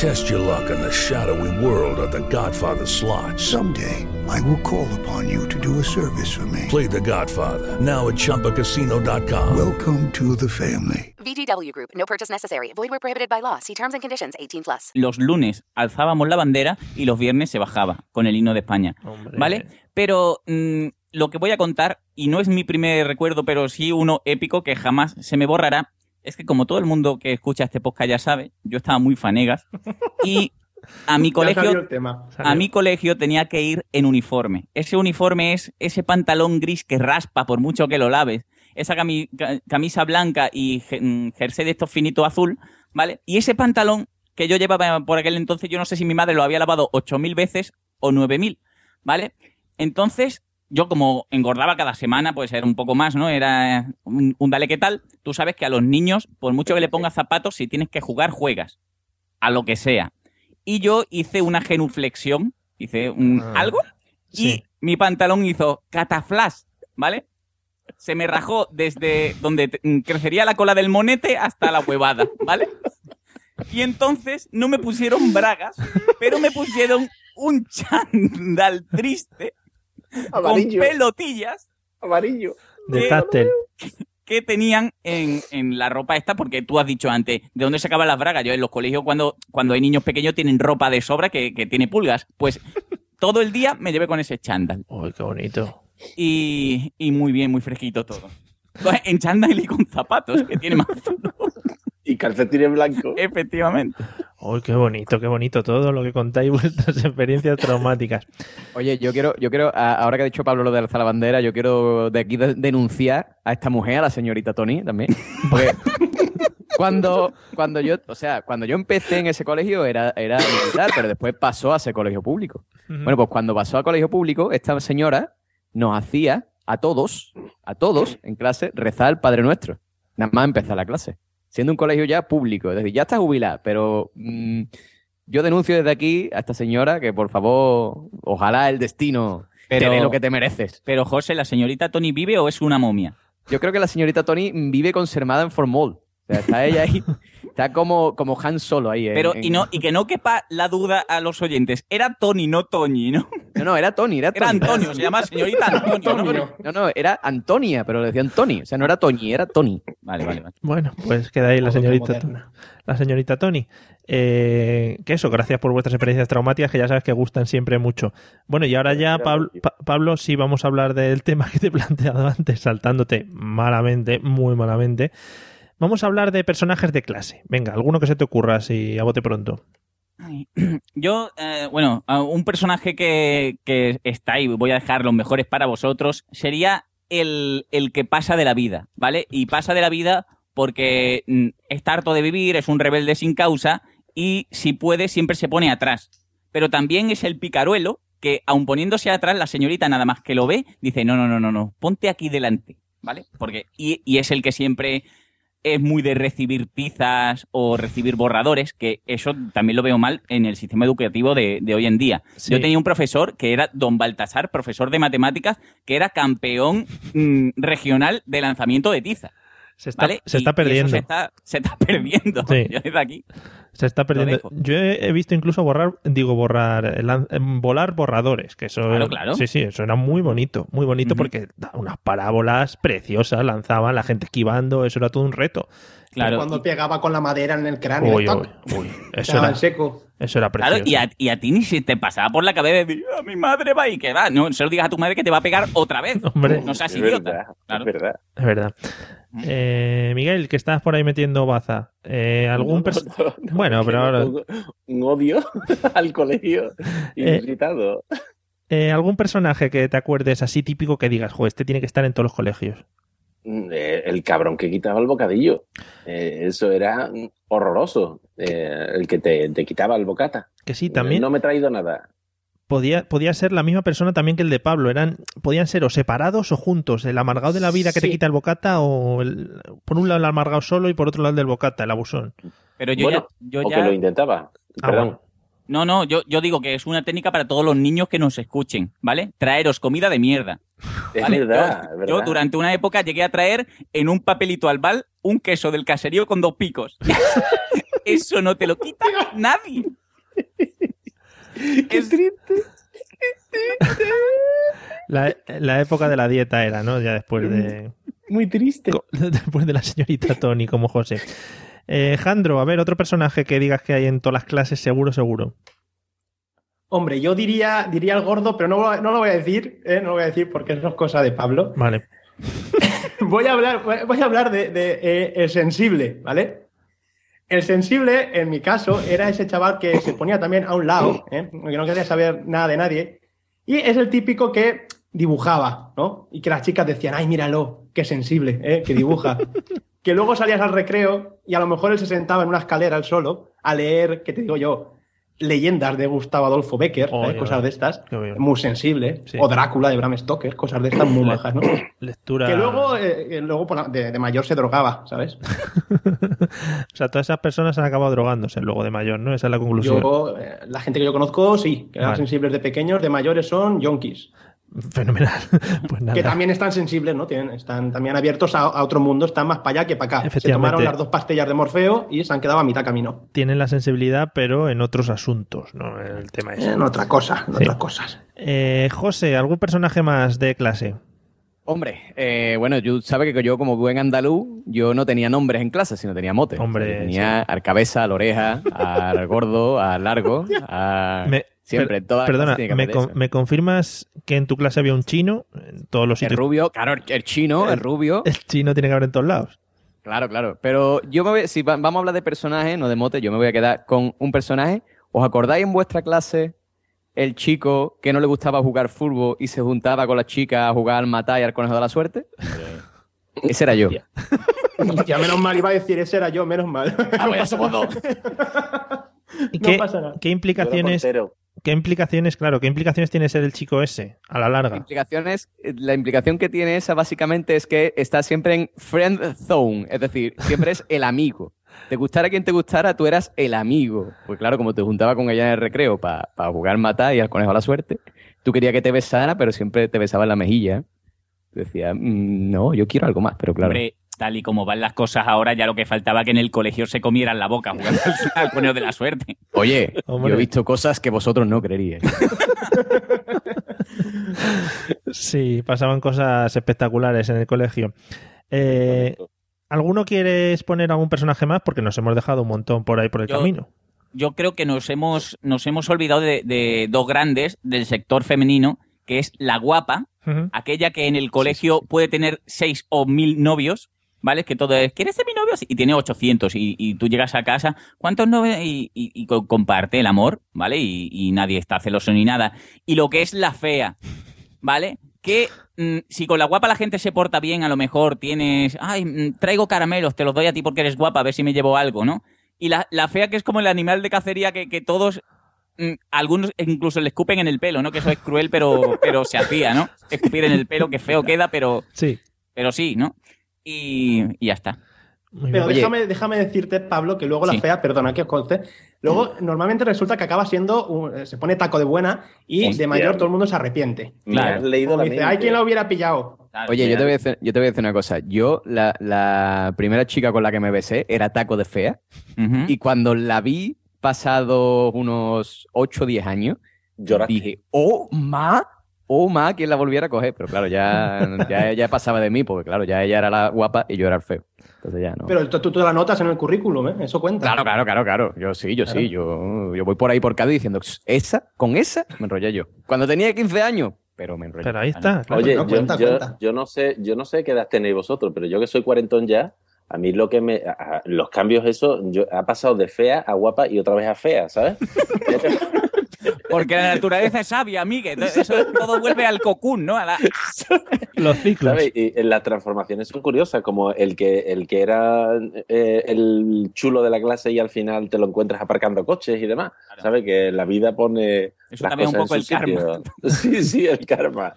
S8: Test your luck in the shadowy world of The Godfather slot.
S9: Someday, I will call upon you to do a service for me.
S8: Play The Godfather now at ChumbaCasino.com.
S9: Welcome to the family.
S10: VGW Group. No purchase necessary. Void where prohibited by law. See terms and conditions. 18 plus.
S5: Los lunes alzábamos la bandera y los viernes se bajaba con el himno de España.
S1: Hombre.
S5: ¿Vale? Pero mm, lo que voy a contar, y no es mi primer recuerdo, pero sí uno épico que jamás se me borrará, es que como todo el mundo que escucha este podcast ya sabe, yo estaba muy fanegas y a mi colegio
S2: tema.
S5: a mi colegio tenía que ir en uniforme. Ese uniforme es ese pantalón gris que raspa por mucho que lo laves, esa cami- ca- camisa blanca y mm, jersey de estos finito azul, ¿vale? Y ese pantalón que yo llevaba por aquel entonces, yo no sé si mi madre lo había lavado 8.000 veces o 9.000, ¿vale? Entonces, yo como engordaba cada semana, pues era un poco más, ¿no? Era un, un dale qué tal. Tú sabes que a los niños, por mucho que le pongas zapatos, si tienes que jugar, juegas. A lo que sea. Y yo hice una genuflexión, hice un
S1: Ah,
S5: algo,
S1: sí.
S5: y mi pantalón hizo cataflash, ¿vale? Se me rajó desde donde mm, crecería la cola del monete hasta la huevada, ¿vale? Y entonces no me pusieron bragas, pero me pusieron un chándal triste
S2: Amarillo.
S5: con pelotillas
S2: Amarillo.
S1: De
S5: ¿Qué?
S1: táctel.
S5: que tenían en, en la ropa esta, porque tú has dicho antes, ¿de dónde sacaban las bragas? Yo en los colegios cuando, cuando hay niños pequeños tienen ropa de sobra que, que tiene pulgas. Pues todo el día me llevé con ese chándal.
S1: Uy, qué bonito.
S5: Y, y muy bien, muy fresquito todo. En chándal y con zapatos, que tiene más
S3: Y calcetines blancos.
S5: efectivamente.
S1: Uy, qué bonito, qué bonito todo lo que contáis vuestras experiencias traumáticas.
S4: Oye, yo quiero, yo quiero, ahora que ha dicho Pablo lo de alzar la bandera, yo quiero de aquí de- denunciar a esta mujer, a la señorita Tony también. Porque cuando, cuando yo, o sea, cuando yo empecé en ese colegio era, era militar, pero después pasó a ser colegio público. Bueno, pues cuando pasó a colegio público, esta señora nos hacía a todos, a todos en clase, rezar el Padre Nuestro. Nada más empezar la clase. Siendo un colegio ya público. Es decir, ya está jubilada, pero mm, yo denuncio desde aquí a esta señora que, por favor, ojalá el destino
S5: Pero-
S4: te dé lo que te mereces.
S5: Pero José, ¿la señorita Tony vive o es una momia?
S4: Yo creo que la señorita Tony vive conservada en Formol. O sea, está ella ahí, está como, como Han Solo ahí. en-
S5: Pero,
S4: en-
S5: y, no, y que no quepa la duda a los oyentes. Era Tony, no Toñi, ¿no?
S4: No, no, era Tony, era Tony.
S5: Era Antonio, se llama señorita Antonio. ¿no?
S4: No, no, era Antonia, pero le decían Tony. O sea, no era Toñi, era Tony.
S5: Vale, vale, vale.
S1: Bueno, pues queda ahí la señorita, la señorita Tony. Eh, que eso, gracias por vuestras experiencias traumáticas que ya sabes que gustan siempre mucho. Bueno, y ahora ya, Pablo, Pa- Pablo, sí vamos a hablar del tema que te he planteado antes, saltándote malamente, muy malamente. Vamos a hablar de personajes de clase. Venga, alguno que se te ocurra así a bote pronto.
S5: Yo, eh, bueno, un personaje que, que está ahí, voy a dejar los mejores para vosotros, sería el, el que pasa de la vida, ¿vale? Y pasa de la vida porque mm, está harto de vivir, es un rebelde sin causa y si puede siempre se pone atrás. Pero también es el picaruelo que, aun poniéndose atrás, la señorita nada más que lo ve, dice, no, no, no, no, no, ponte aquí delante, ¿vale? Porque, y, y es el que siempre es muy de recibir tizas o recibir borradores, que eso también lo veo mal en el sistema educativo de, de hoy en día.
S1: Sí.
S5: Yo tenía un profesor que era don Baltasar, profesor de matemáticas, que era campeón mm, regional de lanzamiento de tiza.
S1: Se está,
S5: ¿vale?
S1: se
S5: Y-
S1: está
S5: y eso
S1: perdiendo.
S5: se, está, se está perdiendo.
S1: Sí.
S5: Yo desde aquí.
S1: Se está perdiendo. Yo he, visto incluso borrar, digo, borrar, eh, em, volar borradores, que eso,
S5: Claro, claro.
S1: sí, sí, eso era muy bonito, muy bonito porque unas parábolas preciosas, lanzaban la gente esquivando, eso era todo un reto.
S5: Claro.
S2: Cuando pegaba con la madera en el cráneo.
S1: Uy, uy, uy, eso era,
S2: en seco.
S1: Eso era
S5: Claro,
S1: precioso.
S5: y a, y a ti ni se te pasaba por la cabeza de decir, "Ah, mi madre va y que va. No, se lo digas a tu madre que te va a pegar otra vez.
S1: Hombre.
S5: No seas
S3: Es
S5: idiota.
S3: verdad,
S5: Claro.
S3: es verdad.
S1: Es verdad. Eh, Miguel, que estás por ahí metiendo baza. Eh, ¿Algún Bueno, pero ahora...
S3: Un, odio al colegio
S1: Eh,
S3: inusitado.
S1: eh, ¿Algún personaje que te acuerdes así típico que digas, jo, este tiene que estar en todos los colegios?
S3: Eh, el cabrón que quitaba el bocadillo. Eh, eso era horroroso. Eh, el que te, te quitaba el bocata.
S1: Que sí, también
S3: No me he traído nada.
S1: podía, podía ser la misma persona también que el de Pablo. Eran, podían ser o separados o juntos. El amargado de la vida que te quita el bocata o el- por un lado el amargado solo y por otro lado el del bocata, el abusón.
S5: Pero yo
S3: Bueno,
S5: ya. Yo
S3: o
S5: ya...
S3: que lo intentaba.
S1: Ah,
S3: Perdón.
S1: bueno.
S5: No, no, yo, yo digo que es una técnica para todos los niños que nos escuchen, ¿vale? Traeros comida de mierda.
S3: Es
S5: ¿vale?
S3: verdad,
S5: yo,
S3: es verdad.
S5: yo durante una época llegué a traer en un papelito albal un queso del caserío con dos picos. Eso no te lo quita nadie.
S3: Qué triste.
S1: La, la época de la dieta era, ¿no? Ya después de,
S3: Muy triste.
S1: después de la señorita Tony como José. Eh, Jandro, a ver, otro personaje que digas que hay en todas las clases, seguro, seguro.
S2: Hombre, yo diría, diría el gordo, pero no, lo- no lo voy a decir, ¿eh? no lo voy a decir porque eso es cosa de Pablo.
S1: Vale.
S2: Voy a hablar, voy voy a hablar de, de, eh, el sensible, ¿vale? El sensible, en mi caso, era ese chaval que se ponía también a un lado, ¿eh? que no quería saber nada de nadie. Y es el típico que dibujaba, ¿no? Y que las chicas decían, ay, míralo, qué sensible, ¿eh? que dibuja. que luego salías al recreo y a lo mejor él se sentaba en una escalera él solo a leer, ¿qué te digo yo? Leyendas de Gustavo Adolfo Becker, ¿eh? Cosas de estas. Muy sensible.
S1: Sí.
S2: O Drácula de Bram Stoker, cosas de estas muy majas, ¿no?
S1: Lectura.
S2: Que luego, eh, eh, luego de, de mayor se drogaba, ¿sabes?
S1: O sea, todas esas personas han acabado drogándose luego de mayor, ¿no? Esa es la conclusión.
S2: Yo, la gente que yo conozco, sí, que eran
S1: Vale.
S2: sensibles de pequeños, de mayores son yonkis.
S1: Fenomenal. Pues nada.
S2: Que también están sensibles, ¿no? Tienen, están también abiertos a, a otro mundo, están más para allá que para acá. Se tomaron las dos pastillas de Morfeo y se han quedado a mitad camino.
S1: Tienen la sensibilidad, pero en otros asuntos, ¿no? El tema es.
S2: En otra cosa, en
S1: Sí.
S2: otras cosas.
S1: Eh, José, ¿algún personaje más de clase?
S4: Hombre, eh, bueno, tú sabes que yo como buen andaluz, yo no tenía nombres en clase, sino tenía motes.
S1: Hombre,
S4: O sea, yo tenía al cabeza, al oreja, al gordo, al largo, a...
S1: Me-
S4: Siempre, en todas las
S1: Perdona,
S4: clases tiene que
S1: ¿me, con-. ¿me confirmas que en tu clase había un chino? En todos los
S4: El
S1: sitios.
S4: rubio, claro, el- el chino, el rubio.
S1: El chino tiene que haber en todos lados.
S4: Claro, claro. Pero yo me voy, si va- vamos a hablar de personajes, no de motes, yo me voy a quedar con un personaje. ¿Os acordáis en vuestra clase el chico que no le gustaba jugar fútbol y se juntaba con las chicas a jugar al matar y al conejo de la suerte? Ese era yo.
S2: Ya menos mal iba a decir, ese era yo, menos mal.
S4: Ah, pues ya somos dos.
S1: ¿Y
S2: No
S1: qué,
S2: pasa nada.
S1: qué implicaciones, qué implicaciones, claro, qué implicaciones tiene ser el chico ese a la larga?
S4: Implicaciones, eh, la implicación que tiene esa básicamente es que está siempre en friend zone, es decir, siempre es el amigo. Te gustara quien te gustara, tú eras el amigo. Pues claro, como te juntaba con ella en el recreo para jugar matar y al conejo a la suerte, tú querías que te besara, pero siempre te besaba en la mejilla. Tú decías, "Mm, no, yo quiero algo más, pero claro.
S5: Hombre, tal y como van las cosas ahora, ya lo que faltaba que en el colegio se comieran la boca jugando al, de la suerte.
S4: Oye,
S1: Hombre.
S4: yo he visto cosas que vosotros no creeríais.
S1: Sí, pasaban cosas espectaculares en el colegio. Eh, ¿Alguno quiere exponer algún personaje más? Porque nos hemos dejado un montón por ahí por el
S5: Yo-
S1: camino.
S5: Yo creo que nos hemos, nos hemos olvidado de, de dos grandes del sector femenino, que es la guapa, Aquella que en el colegio puede tener seis o mil novios, ¿vale? Que todo es, ¿quieres ser mi novio? Y tiene 800 y, y tú llegas a casa, ¿cuántos novios? Y, y- y co- comparte el amor, ¿vale? Y, nadie está celoso ni nada. Y lo que es la fea, ¿vale? Que mm, si con la guapa la gente se porta bien, a lo mejor tienes, ay, mm, traigo caramelos, te los doy a ti porque eres guapa, a ver si me llevo algo, ¿no? Y la, la fea que es como el animal de cacería que, que todos algunos incluso le escupen en el pelo, ¿no? Que eso es cruel, pero, pero se hacía, ¿no? Escupir en el pelo, que feo queda, pero,
S1: Sí.
S5: pero sí, ¿no? Y, y ya está.
S1: Muy
S2: Pero déjame, déjame decirte, Pablo, que luego la
S5: Sí.
S2: fea, perdona que os conste, luego normalmente resulta que acaba siendo, un- se pone taco de buena y
S3: Hostia.
S2: de mayor todo el mundo se arrepiente.
S3: Has leído la
S2: dice,
S3: mente.
S2: quien la hubiera pillado.
S5: Claro.
S4: Oye, yo te, voy a decir, yo te voy a decir una cosa. Yo, la, la primera chica con la que me besé era taco de fea.
S5: Ujú.
S4: Y cuando la vi, pasado unos 8 o 10 años,
S3: Lloraste.
S4: dije, oh, ma, oh, ma, quien la volviera a coger. Pero claro, ya, ya, ya pasaba de mí, porque claro, ya ella era la guapa y yo era el feo. Entonces ya no.
S2: Pero tú, tú te la notas en el currículum, ¿eh? Eso cuenta.
S4: Claro, claro, claro, claro. Yo sí, yo sí. Yo, yo voy por ahí por Cádiz diciendo, esa, con esa me enrollé yo. Cuando tenía 15 años, pero me enrollé.
S1: Pero ahí está. claro.
S3: Oye,
S2: no,
S3: yo,
S2: cuenta,
S3: yo-
S2: cuenta.
S3: yo no sé, yo no sé qué edad tenéis vosotros, pero yo que soy cuarentón ya, a mí lo que me, a- a- los cambios eso, yo ha pasado de fea a guapa y otra vez a fea, ¿sabes?
S5: Porque la naturaleza es sabia, amigue. Eso todo vuelve al cocún, ¿no? A la-
S1: Los ciclos.
S3: ¿Sabes? Y eh, las transformaciones son curiosas, como el que, el que era eh, el chulo de la clase y al final te lo encuentras aparcando coches y demás. ¿Sabes? Que la vida pone.
S5: Eso
S3: las
S5: también es un
S3: cosas
S5: poco
S3: en
S5: el
S3: su
S5: karma.
S3: Sí, sí, el karma.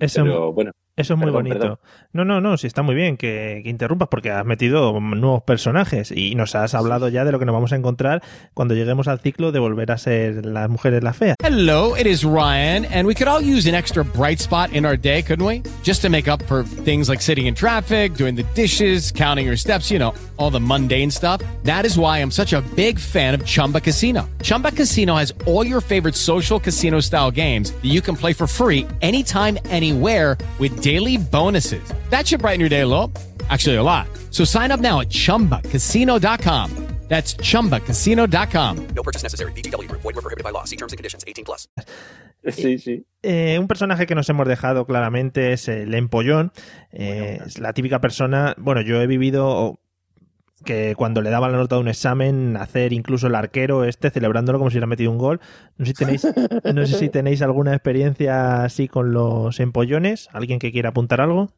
S1: Eso,
S3: Pero bueno.
S1: Eso es muy
S3: perdón,
S1: bonito.
S3: perdón.
S1: No, no, no, sí está muy bien que, que interrumpas porque has metido nuevos personajes y nos has hablado ya de lo que nos vamos a encontrar cuando lleguemos al ciclo de volver a ser las mujeres las feas.
S7: Hello, it is Ryan, and we could all use an extra bright spot in our day, couldn't we? Just to make up for things like sitting in traffic, doing the dishes, counting your steps, you know, all the mundane stuff. That is why I'm such a big fan of Chumba Casino. Chumba Casino has all your favorite social casino style games that you can play for free anytime, anywhere with daily bonuses. That should brighten your day a little. Actually, a lot. So sign up now at chumbacasino.com. That's chumbacasino.com.
S11: No purchase necessary. VGW Group. Void were prohibited by law. See terms and conditions. 18 plus.
S3: Sí, sí.
S1: Eh, un personaje que nos hemos dejado claramente es el empollón. Eh, es la típica persona. Bueno, yo he vivido que cuando le daban la nota de un examen, hacer incluso el arquero este celebrándolo como si hubiera metido un gol. No sé si tenéis, no sé si tenéis alguna experiencia así con los empollones. ¿Alguien que quiera apuntar algo?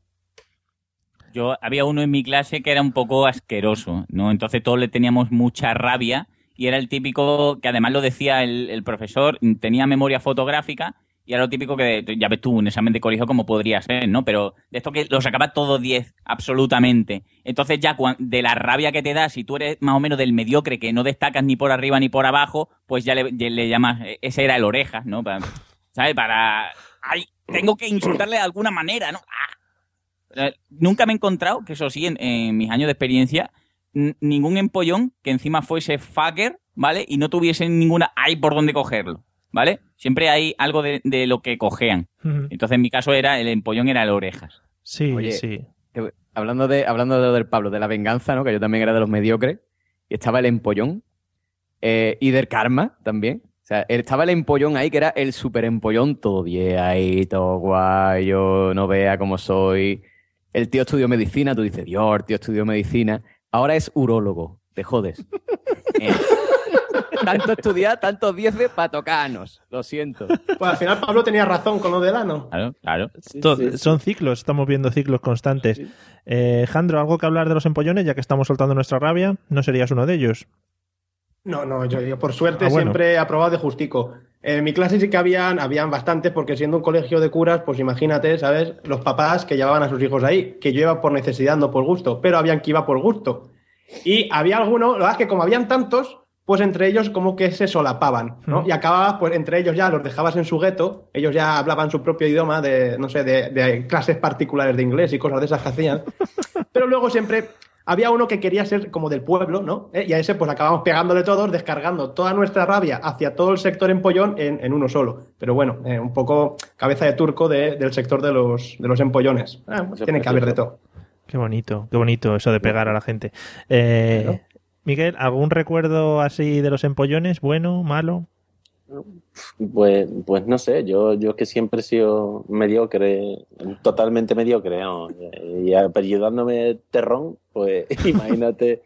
S5: Yo había uno en mi clase que era un poco asqueroso, ¿no? Entonces todos le teníamos mucha rabia y era el típico que además lo decía el, el profesor, tenía memoria fotográfica y era lo típico que ya ves tú un examen de colegio como podría ser, ¿no? Pero de esto que lo sacaba todo 10, absolutamente. Entonces ya de la rabia que te da, si tú eres más o menos del mediocre que no destacas ni por arriba ni por abajo, pues ya le, le llamas, eh, ese era el orejas, ¿no? Para, ¿Sabes? Para... ¡Ay! Tengo que insultarle de alguna manera, ¿no? ¡Ah! Nunca me he encontrado, que eso sí, en, mis años de experiencia, ningún empollón que encima fuese fucker, ¿vale? Y no tuviese ninguna hay por dónde cogerlo, ¿vale? Siempre hay algo de, de lo que cojean. Entonces, en mi caso, era el empollón era el orejas.
S1: Sí,
S4: Oye,
S1: sí.
S4: hablando de, hablando de lo del Pablo, de la venganza, ¿no? Que yo también era de los mediocres. Y estaba el empollón. eh, y del karma también. O sea, estaba el empollón ahí, que era el super empollón, todo bien ahí, todo guay, yo no vea cómo soy. El tío estudió medicina, tú dices, Dios, el tío estudió medicina. Ahora es urólogo, te jodes. Eh, tanto estudiar, tantos dieces para tocarnos, lo siento.
S2: Pues al final Pablo tenía razón con lo del ano.
S5: Claro, claro.
S1: Son ciclos, estamos viendo ciclos constantes. Eh, Jandro, ¿algo que hablar de los empollones? Ya que estamos soltando nuestra rabia, ¿no serías uno de ellos?
S2: No, no, yo, yo por suerte
S1: Ah, bueno.
S2: siempre he aprobado de justico. En mi clase sí que habían, habían bastantes, porque siendo un colegio de curas, pues imagínate, ¿sabes? Los papás que llevaban a sus hijos ahí, que yo iba por necesidad, no por gusto, pero habían que iba por gusto. Y había algunos, la verdad es que como habían tantos, pues entre ellos como que se solapaban, ¿no? Y acababas, pues entre ellos ya los dejabas en su gueto, ellos ya hablaban su propio idioma de, no sé, de, de clases particulares de inglés y cosas de esas que hacían. Pero luego siempre había uno que quería ser como del pueblo, ¿no? ¿Eh? Y a ese pues acabamos pegándole todos, descargando toda nuestra rabia hacia todo el sector empollón en, en uno solo. Pero bueno, eh, un poco cabeza de turco de- del sector de los, de los empollones.
S3: Eso
S2: tiene que haber de todo.
S1: Qué bonito, qué bonito eso de pegar a la gente. Eh, Miguel, ¿algún recuerdo así de los empollones? ¿Bueno, malo?
S3: Pues, pues no sé, yo, yo que siempre he sido mediocre, totalmente mediocre, ¿no? y apellidándome terrón, pues imagínate,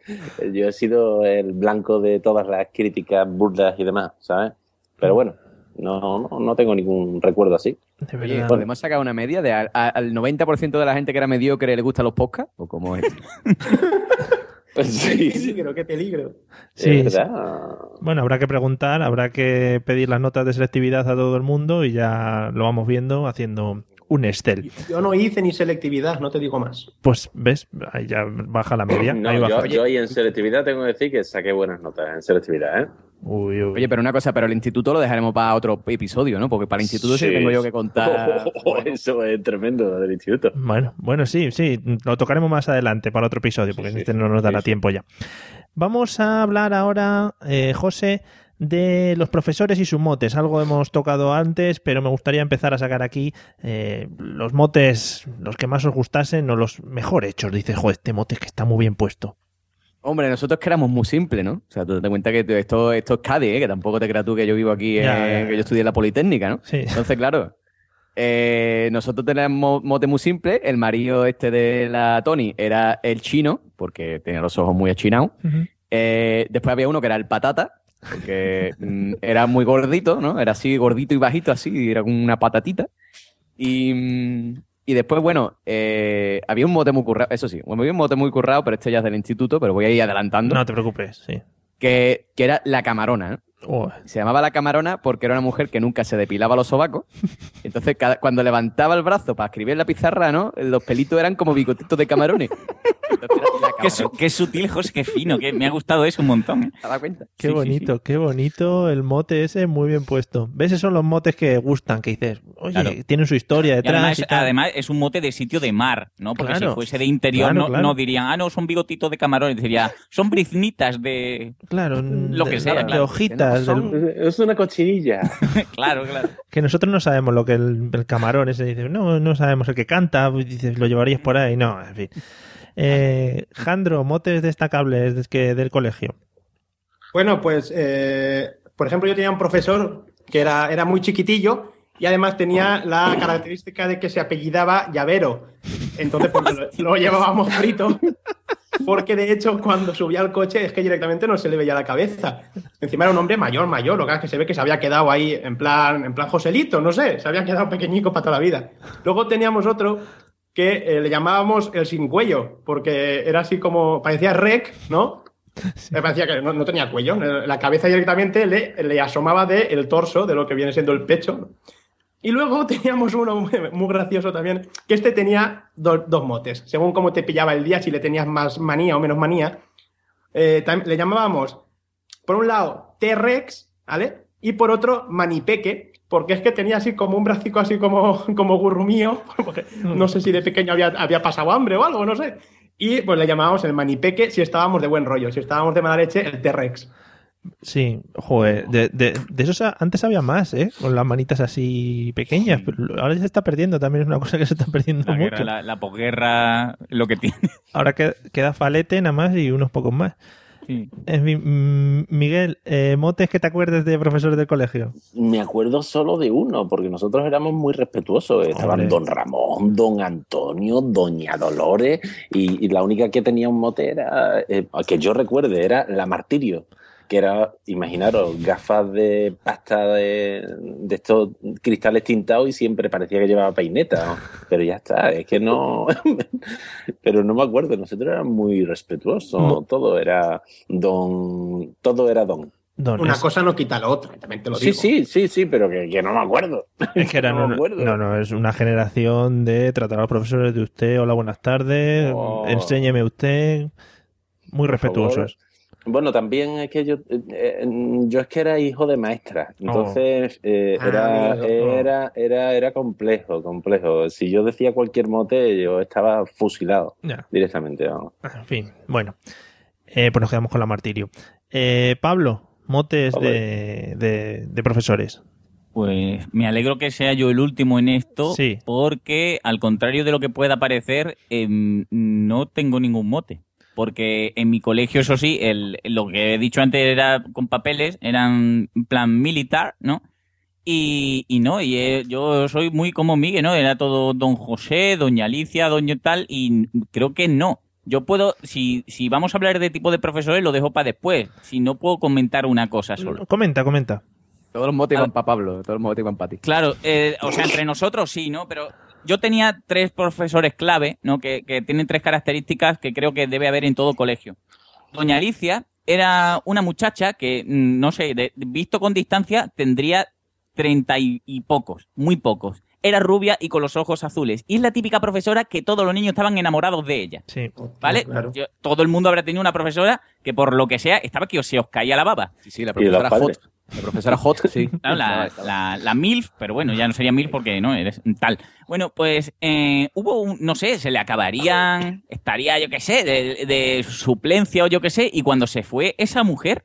S3: yo he sido el blanco de todas las críticas burdas y demás, ¿sabes? Pero bueno, no, no, no tengo ningún recuerdo así.
S1: De verdad.
S4: ¿podemos sacar una media de al, a- al 90% de la gente que era mediocre le gustan los podcasts? ¿O cómo es?
S3: Sí,
S2: Qué
S3: sí,
S2: peligro, qué peligro.
S1: Sí, sí.
S3: verdad.
S1: Bueno, habrá que preguntar, habrá que pedir las notas de selectividad a todo el mundo y ya lo vamos viendo haciendo un Excel.
S2: Yo no hice ni selectividad, no te digo más.
S1: Pues, ¿ves? Ahí ya baja la media.
S3: No,
S1: ahí baja.
S3: yo, yo ahí en selectividad tengo que decir que saqué buenas notas en selectividad, ¿eh?
S1: Uy, uy.
S4: Oye, pero una cosa, pero el instituto lo dejaremos para otro episodio, ¿no? Porque para el instituto sí,
S3: Sí.
S4: tengo yo que contar.
S3: Eso es tremendo del instituto.
S1: Bueno, bueno, sí, sí, lo tocaremos más adelante para otro episodio, porque
S3: Sí, sí.
S1: este no nos dará tiempo ya. Vamos a hablar ahora, eh, José, de los profesores y sus motes. Algo hemos tocado antes, pero me gustaría empezar a sacar aquí eh, los motes, los que más os gustasen o los mejor hechos. Dices, joder, este mote es que está muy bien puesto.
S4: Hombre, nosotros que éramos muy simples, ¿no? O sea, tú te das cuenta que esto, esto es Cádiz, ¿eh? que tampoco te creas tú que yo vivo aquí, eh,
S1: ya, ya.
S4: que yo estudié en la Politécnica, ¿no?
S1: Sí.
S4: Entonces, claro, eh, nosotros tenemos mote muy simple. El marido este de la Tony era el chino, porque tenía los ojos muy achinados. Después había uno que era el patata, porque mm, era muy gordito, ¿no? Era así gordito y bajito, así, era como una patatita. Y, mm, y después, bueno, eh, había un mote muy currado, eso sí, había un mote muy currado, pero este ya es del instituto, pero voy a ir adelantando.
S1: No te preocupes, sí.
S4: Que, que era la camarona.
S1: Oh,
S4: Se llamaba la camarona porque era una mujer que nunca se depilaba los sobacos. Entonces, cada- cuando levantaba el brazo para escribir en la pizarra, ¿no? Los pelitos eran como bigotitos de camarones.
S5: Qué, su- qué sutil, José, qué fino. Que me ha gustado eso un montón. ¿eh?
S4: ¿Te das cuenta?
S1: Qué
S5: Sí, sí,
S1: bonito, qué bonito el mote ese, muy bien puesto. ¿Ves? Esos son los motes que gustan, que dices, oye,
S5: Claro.
S1: tienen su historia
S5: Y
S1: detrás.
S5: además,
S1: y tal.
S5: además es un mote de sitio de mar, ¿no? Porque
S1: Claro.
S5: si fuese de interior
S1: Claro,
S5: no,
S1: claro.
S5: no dirían, ah, no, son bigotitos de camarones. Diría, son briznitas de...
S1: Claro,
S5: Lo
S1: de-
S5: que sea,
S1: de hojitas. del-
S3: Es una cochinilla.
S5: claro, claro.
S1: Que nosotros no sabemos lo que el, el camarón ese dice, no, no sabemos el que canta, dices, lo llevarías por ahí, no, en fin. Eh, Jandro, motes destacables de- que, del colegio.
S2: Bueno, pues, eh, por ejemplo, yo tenía un profesor que era, muy chiquitillo y además tenía la característica de que se apellidaba Llavero. Entonces, pues, lo, llevábamos frito. Porque de hecho, cuando subía al coche, es que directamente no se le veía la cabeza. Encima era un hombre mayor, mayor. Lo que que se ve que se había quedado ahí en plan, en plan Joselito, no sé, se había quedado pequeñico para toda la vida. Luego teníamos otro que eh, le llamábamos el sin cuello, porque era así como, parecía rec, ¿no? Me parecía que no, no tenía cuello. La cabeza directamente le, le asomaba del torso, de lo que viene siendo el pecho. Y luego teníamos uno muy, muy gracioso también, que este tenía do- dos motes. Según cómo te pillaba el día, si le tenías más manía o menos manía, eh, le llamábamos, por un lado, T-Rex, ¿vale? Y por otro, Manipeque, porque es que tenía así como un bracico así como, como gurrumío, porque no sé si de pequeño había, había pasado hambre o algo, no sé. Y pues le llamábamos el Manipeque si estábamos de buen rollo, si estábamos de mala leche, el T-Rex.
S1: Sí, joder, de, de, de esos a- antes había más, ¿eh? Con las manitas así pequeñas, pero ahora ya se está perdiendo, también es una cosa que se está perdiendo
S5: La,
S1: mucho.
S5: guerra, la, la posguerra, lo que tiene.
S1: Ahora que- queda Falete nada más y unos pocos más.
S5: Sí.
S1: En fin, mm, Miguel, eh, motes que te acuerdes de profesores del colegio.
S3: Me acuerdo solo de uno, porque nosotros éramos muy respetuosos. Estaban
S1: Hombre.
S3: Don Ramón, Don Antonio, Doña Dolores, y, y la única que tenía un mote era, eh, que yo recuerde, era la Martirio, que era, imaginaros, gafas de pasta de, de estos cristales tintados y siempre parecía que llevaba peineta. ¿no? Pero ya está, es que no. Pero no me acuerdo, nosotros éramos muy respetuosos. Todo era Don. Todo era Don.
S1: Don,
S2: Una
S1: es-
S2: cosa no quita la otra, también te lo
S3: Sí,
S2: digo.
S3: sí, sí, sí, pero que, que no me acuerdo.
S1: Es que eran
S3: No me
S1: una-
S3: acuerdo.
S1: no, no, es una generación de tratar a los profesores de usted, hola, buenas tardes,
S3: Oh.
S1: enséñeme usted, muy
S3: Por
S1: respetuosos.
S3: Bueno, también es que yo, eh, eh, yo es que era hijo de maestra, entonces eh,
S2: Ah,
S3: era,
S2: amigo.
S3: era, era, era complejo, complejo. Si yo decía cualquier mote, yo estaba fusilado
S1: Ya,
S3: directamente. vamos.
S1: en fin, bueno, eh, pues nos quedamos con la martirio. Eh, Pablo, motes de, de- de profesores.
S5: Pues me alegro que sea yo el último en esto,
S1: Sí.
S5: porque al contrario de lo que pueda parecer, em, no tengo ningún mote. Porque en mi colegio, eso sí, el, lo que he dicho antes era con papeles, eran en plan militar, ¿no? Y, y no, y eh, yo soy muy como Miguel, ¿no? Era todo don José, doña Alicia, doña tal, y creo que no. Yo puedo, si, si vamos a hablar de tipo de profesores, lo dejo para después. Si no puedo comentar una cosa solo.
S1: Comenta, comenta.
S4: Todos los
S5: Ah.
S4: iban para Pablo, todos los motes iban para ti.
S5: Claro, eh, o sea, entre nosotros sí, ¿no? Pero yo tenía tres profesores clave, ¿no? Que, que tienen tres características que creo que debe haber en todo colegio. Doña Alicia era una muchacha que, mm, no sé, de- visto con distancia, tendría treinta y, y pocos, muy pocos. Era rubia y con los ojos azules. Y es la típica profesora que todos los niños estaban enamorados de ella.
S1: Sí.
S5: ¿Vale?
S2: Claro.
S5: Yo- todo el mundo habrá tenido una profesora que por lo que sea estaba que os- se os caía la baba.
S4: Sí, sí, la
S3: Y los
S4: profesora
S3: padres.
S4: Hot. La profesora Hot, sí.
S5: Claro, la, la, la MILF, pero bueno, ya no sería MILF porque no, eres tal. Bueno, pues eh, hubo un, no sé, se le acabarían, estaría, yo qué sé, de, de suplencia o yo qué sé, y cuando se fue esa mujer,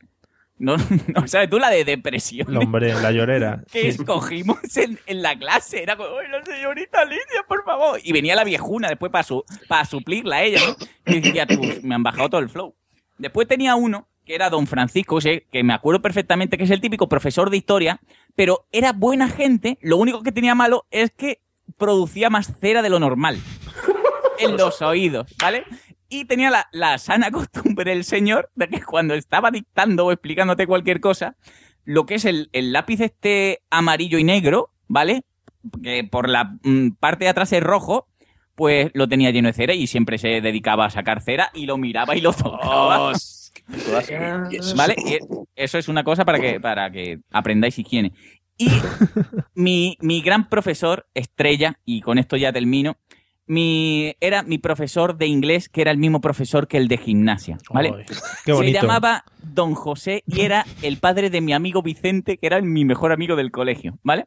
S5: No, no sabes tú la de depresión.
S1: El hombre, la llorera.
S5: que escogimos en, en la clase. Era como, la señorita Lidia, por favor. Y venía la viejuna después para su, para suplirla a ella, ¿no? Y decía, tú, me han bajado todo el flow. Después tenía uno que era don Francisco, que me acuerdo perfectamente que es el típico profesor de historia, pero era buena gente. Lo único que tenía malo es que producía más cera de lo normal en los oídos, ¿vale? Y tenía la, la sana costumbre el señor de que cuando estaba dictando o explicándote cualquier cosa, lo que es el, el lápiz este amarillo y negro, ¿vale? Que por la mm, parte de atrás es rojo, pues lo tenía lleno de cera y siempre se dedicaba a sacar cera y lo miraba y lo tocaba. ¿Vale? Y eso es una cosa para que, para que aprendáis higiene. Y mi, mi gran profesor, estrella, y con esto ya termino, mi, era mi profesor de inglés, que era el mismo profesor que el de gimnasia, ¿vale?
S1: Qué
S5: Se llamaba Don José y era el padre de mi amigo Vicente, que era mi mejor amigo del colegio, ¿vale?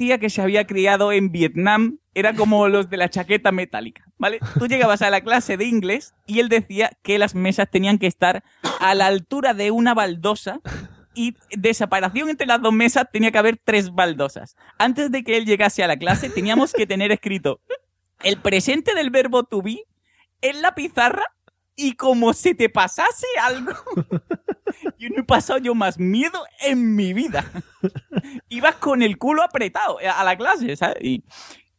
S5: Que se había criado en Vietnam era como los de la chaqueta metálica, ¿vale? Tú llegabas a la clase de inglés y él decía que las mesas tenían que estar a la altura de una baldosa y de separación entre las dos mesas tenía que haber tres baldosas. Antes de que él llegase a la clase teníamos que tener escrito el presente del verbo to be en la pizarra y como si te pasase algo. Yo no he pasado yo más miedo en mi vida. Ibas con el culo apretado a la clase, ¿sabes? Y,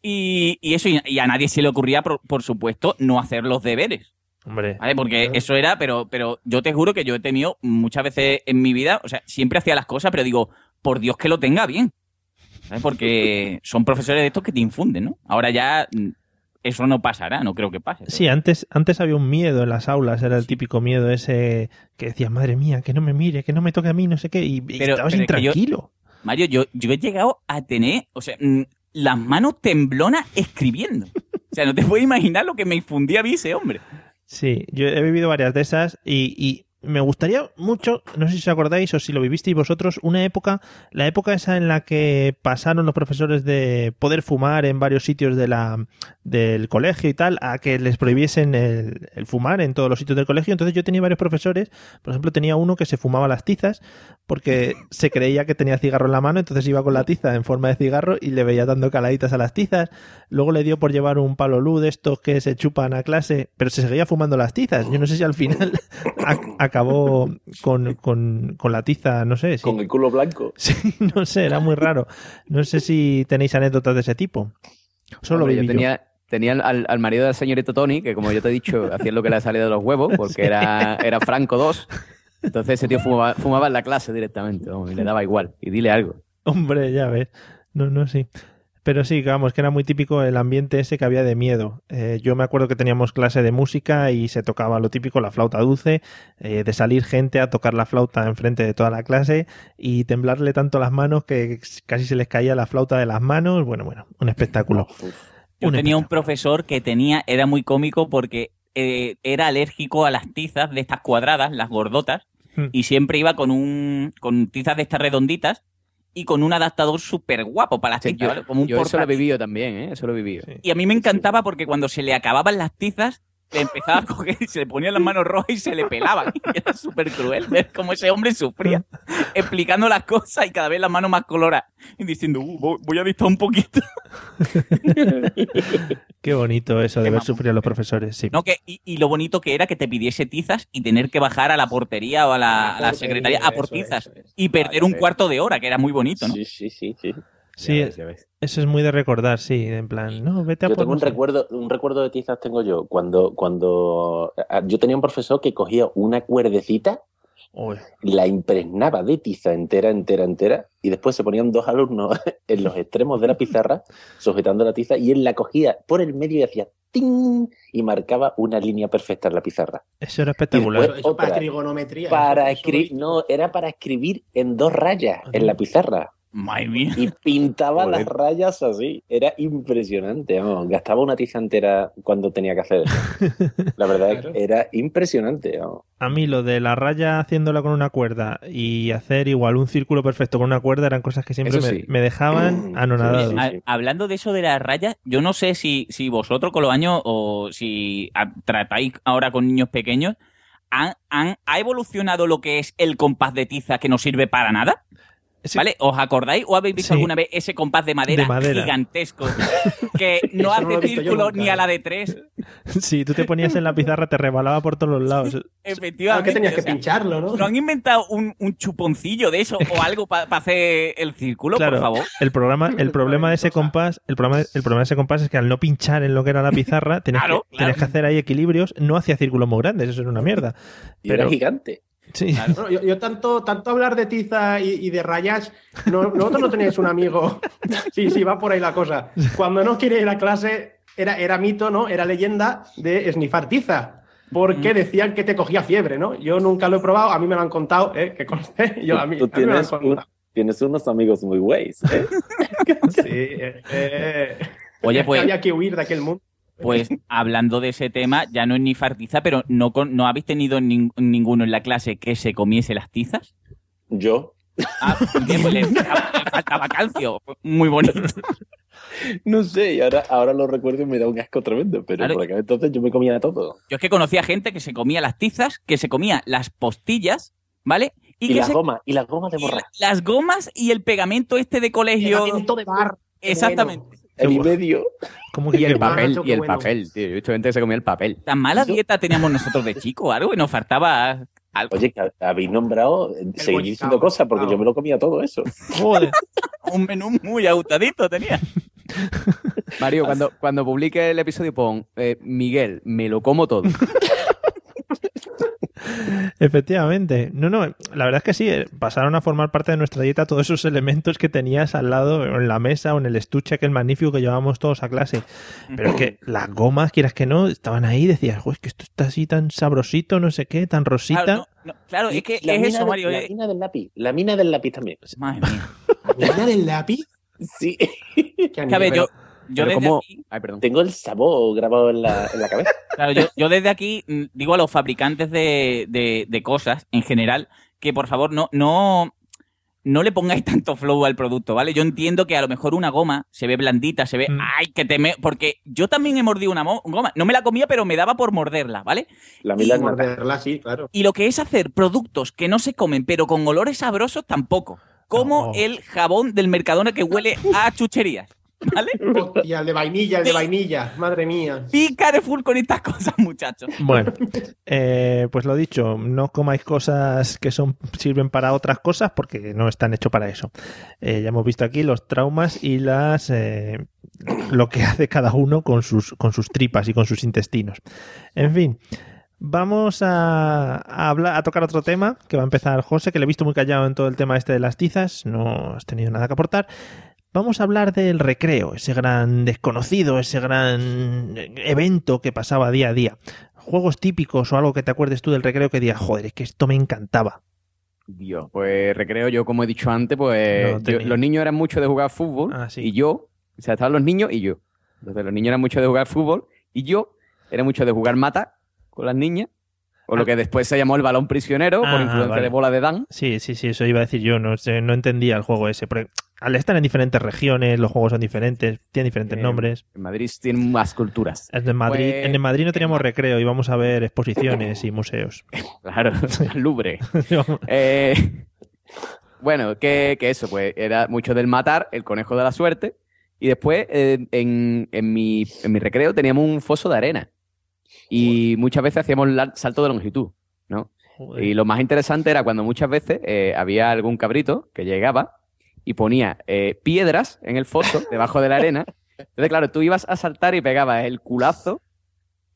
S5: y, y eso, y a nadie se le ocurría, por, por supuesto, no hacer los deberes.
S1: Hombre.
S5: ¿Vale? Porque eso era, pero, pero yo te juro que yo he tenido muchas veces en mi vida, o sea, siempre hacía las cosas, pero digo, por Dios que lo tenga bien. ¿Sabes? Porque son profesores de estos que te infunden, ¿no? Ahora ya mm, eso no pasará, no creo que pase.
S1: Sí, antes, antes había un miedo en las aulas, era el típico miedo ese que decías, madre mía, que no me mire, que no me toque a mí, no sé qué, y, y
S5: Pero-
S1: estabas
S5: pero es que yo-
S1: intranquilo.
S5: Mario, yo, yo he llegado a tener, o sea, mm, las manos temblonas escribiendo. O sea, no te puedes imaginar lo que me infundía a mí ese hombre.
S1: Sí, yo he vivido varias de esas y, y me gustaría mucho, no sé si os acordáis o si lo vivisteis vosotros, una época, la época esa en la que pasaron los profesores de poder fumar en varios sitios de la, del colegio y tal, a que les prohibiesen el, el fumar en todos los sitios del colegio. Entonces yo tenía varios profesores, por ejemplo tenía uno que se fumaba las tizas porque se creía que tenía cigarro en la mano, entonces iba con la tiza en forma de cigarro y le veía dando caladitas a las tizas. Luego le dio por llevar un palo luz de estos que se chupan a clase, pero se seguía fumando las tizas. Yo no sé si al final ac- acabó con, con, con la tiza, no sé. Si,
S3: Con el culo blanco.
S1: Sí, no sé, era muy raro. No sé si tenéis anécdotas de ese tipo. Solo
S4: Hombre,
S1: viví
S4: yo
S1: yo.
S4: tenía, tenía al, al marido del señorito Tony, que como yo te he dicho, hacía lo que le salía de los huevos, porque era, era Franco 2. Entonces ese tío fumaba, fumaba en la clase directamente, y le daba igual. Y dile algo.
S1: Hombre, ya ves. No, no, sí. Pero sí, vamos, que era muy típico el ambiente ese que había de miedo. Eh, yo me acuerdo que teníamos clase de música y se tocaba lo típico, la flauta dulce, eh, de salir gente a tocar la flauta enfrente de toda la clase y temblarle tanto las manos que casi se les caía la flauta de las manos. Bueno, bueno, un espectáculo.
S5: Yo
S1: Un
S5: tenía un profesor que tenía, era muy cómico porque eh, era alérgico a las tizas de estas cuadradas, las gordotas,
S1: Hmm.
S5: y siempre iba con un con tizas de estas redonditas y con un adaptador súper guapo para las
S4: Sí,
S5: tizas,
S4: yo
S5: ¿vale? Como un
S4: yo eso lo he vivido también, ¿eh? Eso lo he vivido.
S5: Y a mí me encantaba porque cuando se le acababan las tizas, le empezaba a coger y se le ponían las manos rojas y se le pelaban. Y era súper cruel ver cómo ese hombre sufría, explicando las cosas y cada vez las manos más coloradas. Y diciendo, "Uh, voy- voy a dictar un poquito.
S1: Qué bonito eso de ver sufrir a los profesores, sí.
S5: No, que, y, y lo bonito que era que te pidiese tizas y tener que bajar a la portería o a la, a la secretaría a por tizas y perder un cuarto de hora, que era muy bonito, ¿no?
S3: Sí, sí, sí, sí.
S1: Sí, eso es muy de recordar, sí, en plan, no, vete a
S3: Yo
S1: por
S3: tengo un recuerdo, un recuerdo de tizas tengo yo. Cuando, cuando yo tenía un profesor que cogía una cuerdecita, la impregnaba de tiza entera, entera, entera, y después se ponían dos alumnos en los extremos de la pizarra, sujetando la tiza, y él la cogía por el medio y hacía ¡ting! y marcaba una línea perfecta en la pizarra.
S1: Eso era espectacular.
S2: Eso para trigonometría.
S3: Para
S2: eso- eso
S3: escribir, no, era para escribir en dos rayas en la pizarra.
S5: Madre mía.
S3: Y pintaba
S4: Joder.
S3: las rayas así. Era impresionante. vamos. Gastaba una tiza entera cuando tenía que hacer eso. La verdad es que era impresionante. vamos.
S1: A mí lo de la raya haciéndola con una cuerda y hacer igual un círculo perfecto con una cuerda eran cosas que siempre me, dejaban anonadado.
S5: Ha- Hablando de eso de las rayas, yo no sé si, si vosotros con los años o si a- tratáis ahora con niños pequeños, ¿han, han- ¿ha evolucionado lo que es el compás de tiza que no sirve para nada? ¿Vale? ¿Os acordáis o habéis visto
S1: Sí.
S5: alguna vez ese compás de madera,
S1: De madera.
S5: gigantesco que no
S2: no
S5: hace
S2: yo
S5: círculo
S2: nunca,
S5: ni a
S2: ¿eh?
S5: la de tres?
S1: Sí, tú te ponías en la pizarra, te rebalaba por todos los lados.
S5: Efectivamente.
S2: Claro que tenías
S5: o
S2: que
S5: sea,
S2: pincharlo, ¿no?
S5: ¿No han inventado un, un chuponcillo de eso o algo para hacer el círculo,
S1: Claro,
S5: por favor?
S1: el programa, el problema de ese compás, el problema, el problema de ese compás es que al no pinchar en lo que era la pizarra, tenías,
S5: Claro,
S1: que, tenías que hacer ahí equilibrios, no hacía círculos muy grandes, eso era una mierda.
S3: Y era gigante.
S1: Sí.
S2: Bueno, yo, yo tanto, tanto hablar de tiza y, y de rayas, no, vosotros no tenéis un amigo. Sí, sí, va por ahí la cosa. Cuando no quiere ir a clase, era, era mito, ¿no? Era leyenda de esnifar tiza. Porque decían que te cogía fiebre, ¿no? Yo nunca lo he probado, a mí me lo han contado, ¿eh? Que conste, yo a mí,
S3: Tú
S2: a mí me lo han
S3: tienes, un- tienes unos amigos muy güeyes. ¿eh?
S2: Sí, eh, eh,
S5: Oye, pues-
S2: había que huir de aquel mundo.
S5: Pues hablando de ese tema, ya no es ni fartiza, pero ¿no, con- no habéis tenido nin- ninguno en la clase que se comiese las tizas?
S3: Yo.
S5: Ah, bien, pues le, le faltaba calcio. Muy bonito.
S3: No sé, y ahora, ahora lo recuerdo y me da un asco tremendo, pero
S5: Claro.
S3: por aquel entonces yo me comía todo.
S5: Yo es que conocía gente que se comía las tizas, que se comía las postillas, ¿vale?
S3: Y,
S5: que
S3: las
S5: se-
S3: gomas, y las gomas de borrar.
S5: la- las gomas y el pegamento este de colegio.
S2: Pegamento de bar.
S5: Exactamente.
S3: El y medio.
S1: ¿Cómo
S4: Y el papel,
S2: macho,
S4: y el
S2: bueno.
S4: papel, tío. Yo he visto gente que se comía el papel.
S5: Tan mala
S3: Eso-
S5: dieta teníamos nosotros de chico algo y nos faltaba algo.
S3: Oye, que habéis nombrado, eh, seguid
S2: buen
S3: diciendo cosas porque yo me lo comía todo eso.
S1: Joder.
S5: Un menú muy ajustadito tenía.
S4: Mario, cuando, cuando publique el episodio pon eh, Miguel, me lo como todo.
S1: Efectivamente. No, no, la verdad es que sí, eh, pasaron a formar parte de nuestra dieta todos esos elementos que tenías al lado, o en la mesa o en el estuche aquel magnífico que llevábamos todos a clase. Pero es que las gomas, quieras que no, estaban ahí y decías, "Uy, es que esto está así tan sabrosito, no sé qué, tan rosita.
S5: Claro, no, no, claro, es que
S3: La
S5: es
S3: mina
S5: eso,
S3: de-
S5: Mario.
S3: La
S5: eh.
S3: mina del lápiz. La mina del lápiz también.
S5: Madre mía.
S2: ¿La mina del lápiz?
S3: Sí.
S2: Qué
S5: Que, a ver, yo, yo desde
S4: como-
S5: aquí,
S4: Ay, perdón.
S3: Tengo el sabor grabado en la, en la cabeza.
S5: claro, yo, yo desde aquí mm, digo a los fabricantes de, de- de cosas en general que por favor no, no, no le pongáis tanto flow al producto, ¿vale? Yo entiendo que a lo mejor una goma se ve blandita, se ve,
S1: Mm.
S5: ay, que te me... Porque yo también he mordido una goma. No me la comía, pero me daba por morderla, ¿vale?
S3: La del
S2: Morderla, sí, claro.
S5: Y lo que es hacer productos que no se comen, pero con olores sabrosos tampoco. Como
S1: No.
S5: el jabón del Mercadona que huele a chucherías, ¿vale?
S2: Y el de vainilla, el de vainilla, madre mía.
S5: Y Carrefour con estas cosas, muchachos.
S1: Bueno, eh, pues lo dicho, no comáis cosas que son sirven para otras cosas porque no están hechos para eso. Eh, ya hemos visto aquí los traumas y las eh, lo que hace cada uno con sus, con sus tripas y con sus intestinos. En fin. Vamos a, a hablar, a tocar otro tema que va a empezar José, que le he visto muy callado en todo el tema este de las tizas, no has tenido nada que aportar. Vamos a hablar del recreo, ese gran desconocido, ese gran evento que pasaba día a día. Juegos típicos o algo que te acuerdes tú del recreo que digas, joder, es que esto me encantaba.
S4: Dios, pues recreo, yo como he dicho antes, pues
S1: No
S4: yo-
S1: tenía.
S4: los niños eran mucho de jugar fútbol
S1: Ah, sí.
S4: y yo, o sea, estaban los niños y yo. Entonces los niños eran mucho de jugar fútbol y yo era mucho de jugar mata con las niñas, o lo que después se llamó el balón prisionero
S1: Ah,
S4: por influencia
S1: vale.
S4: de bola de Dan.
S1: Sí, sí, sí, eso iba a decir yo, no, no entendía el juego ese. Porque al estar en diferentes regiones, los juegos son diferentes, tienen diferentes
S4: Eh,
S1: nombres.
S4: En Madrid tienen más culturas.
S1: En Madrid,
S4: Pues-
S1: en el Madrid no teníamos recreo, íbamos a ver exposiciones y museos.
S4: Claro, Louvre. Eh, bueno, que, que eso, pues era mucho del matar, el conejo de la suerte. Y después, eh, en, en mi, en mi recreo, teníamos un foso de arena. Y muchas veces hacíamos la- salto de longitud, ¿no? Y lo más interesante era cuando muchas veces eh, había algún cabrito que llegaba y ponía eh, piedras en el foso, debajo de la arena. Entonces, claro, tú ibas a saltar y pegabas el culazo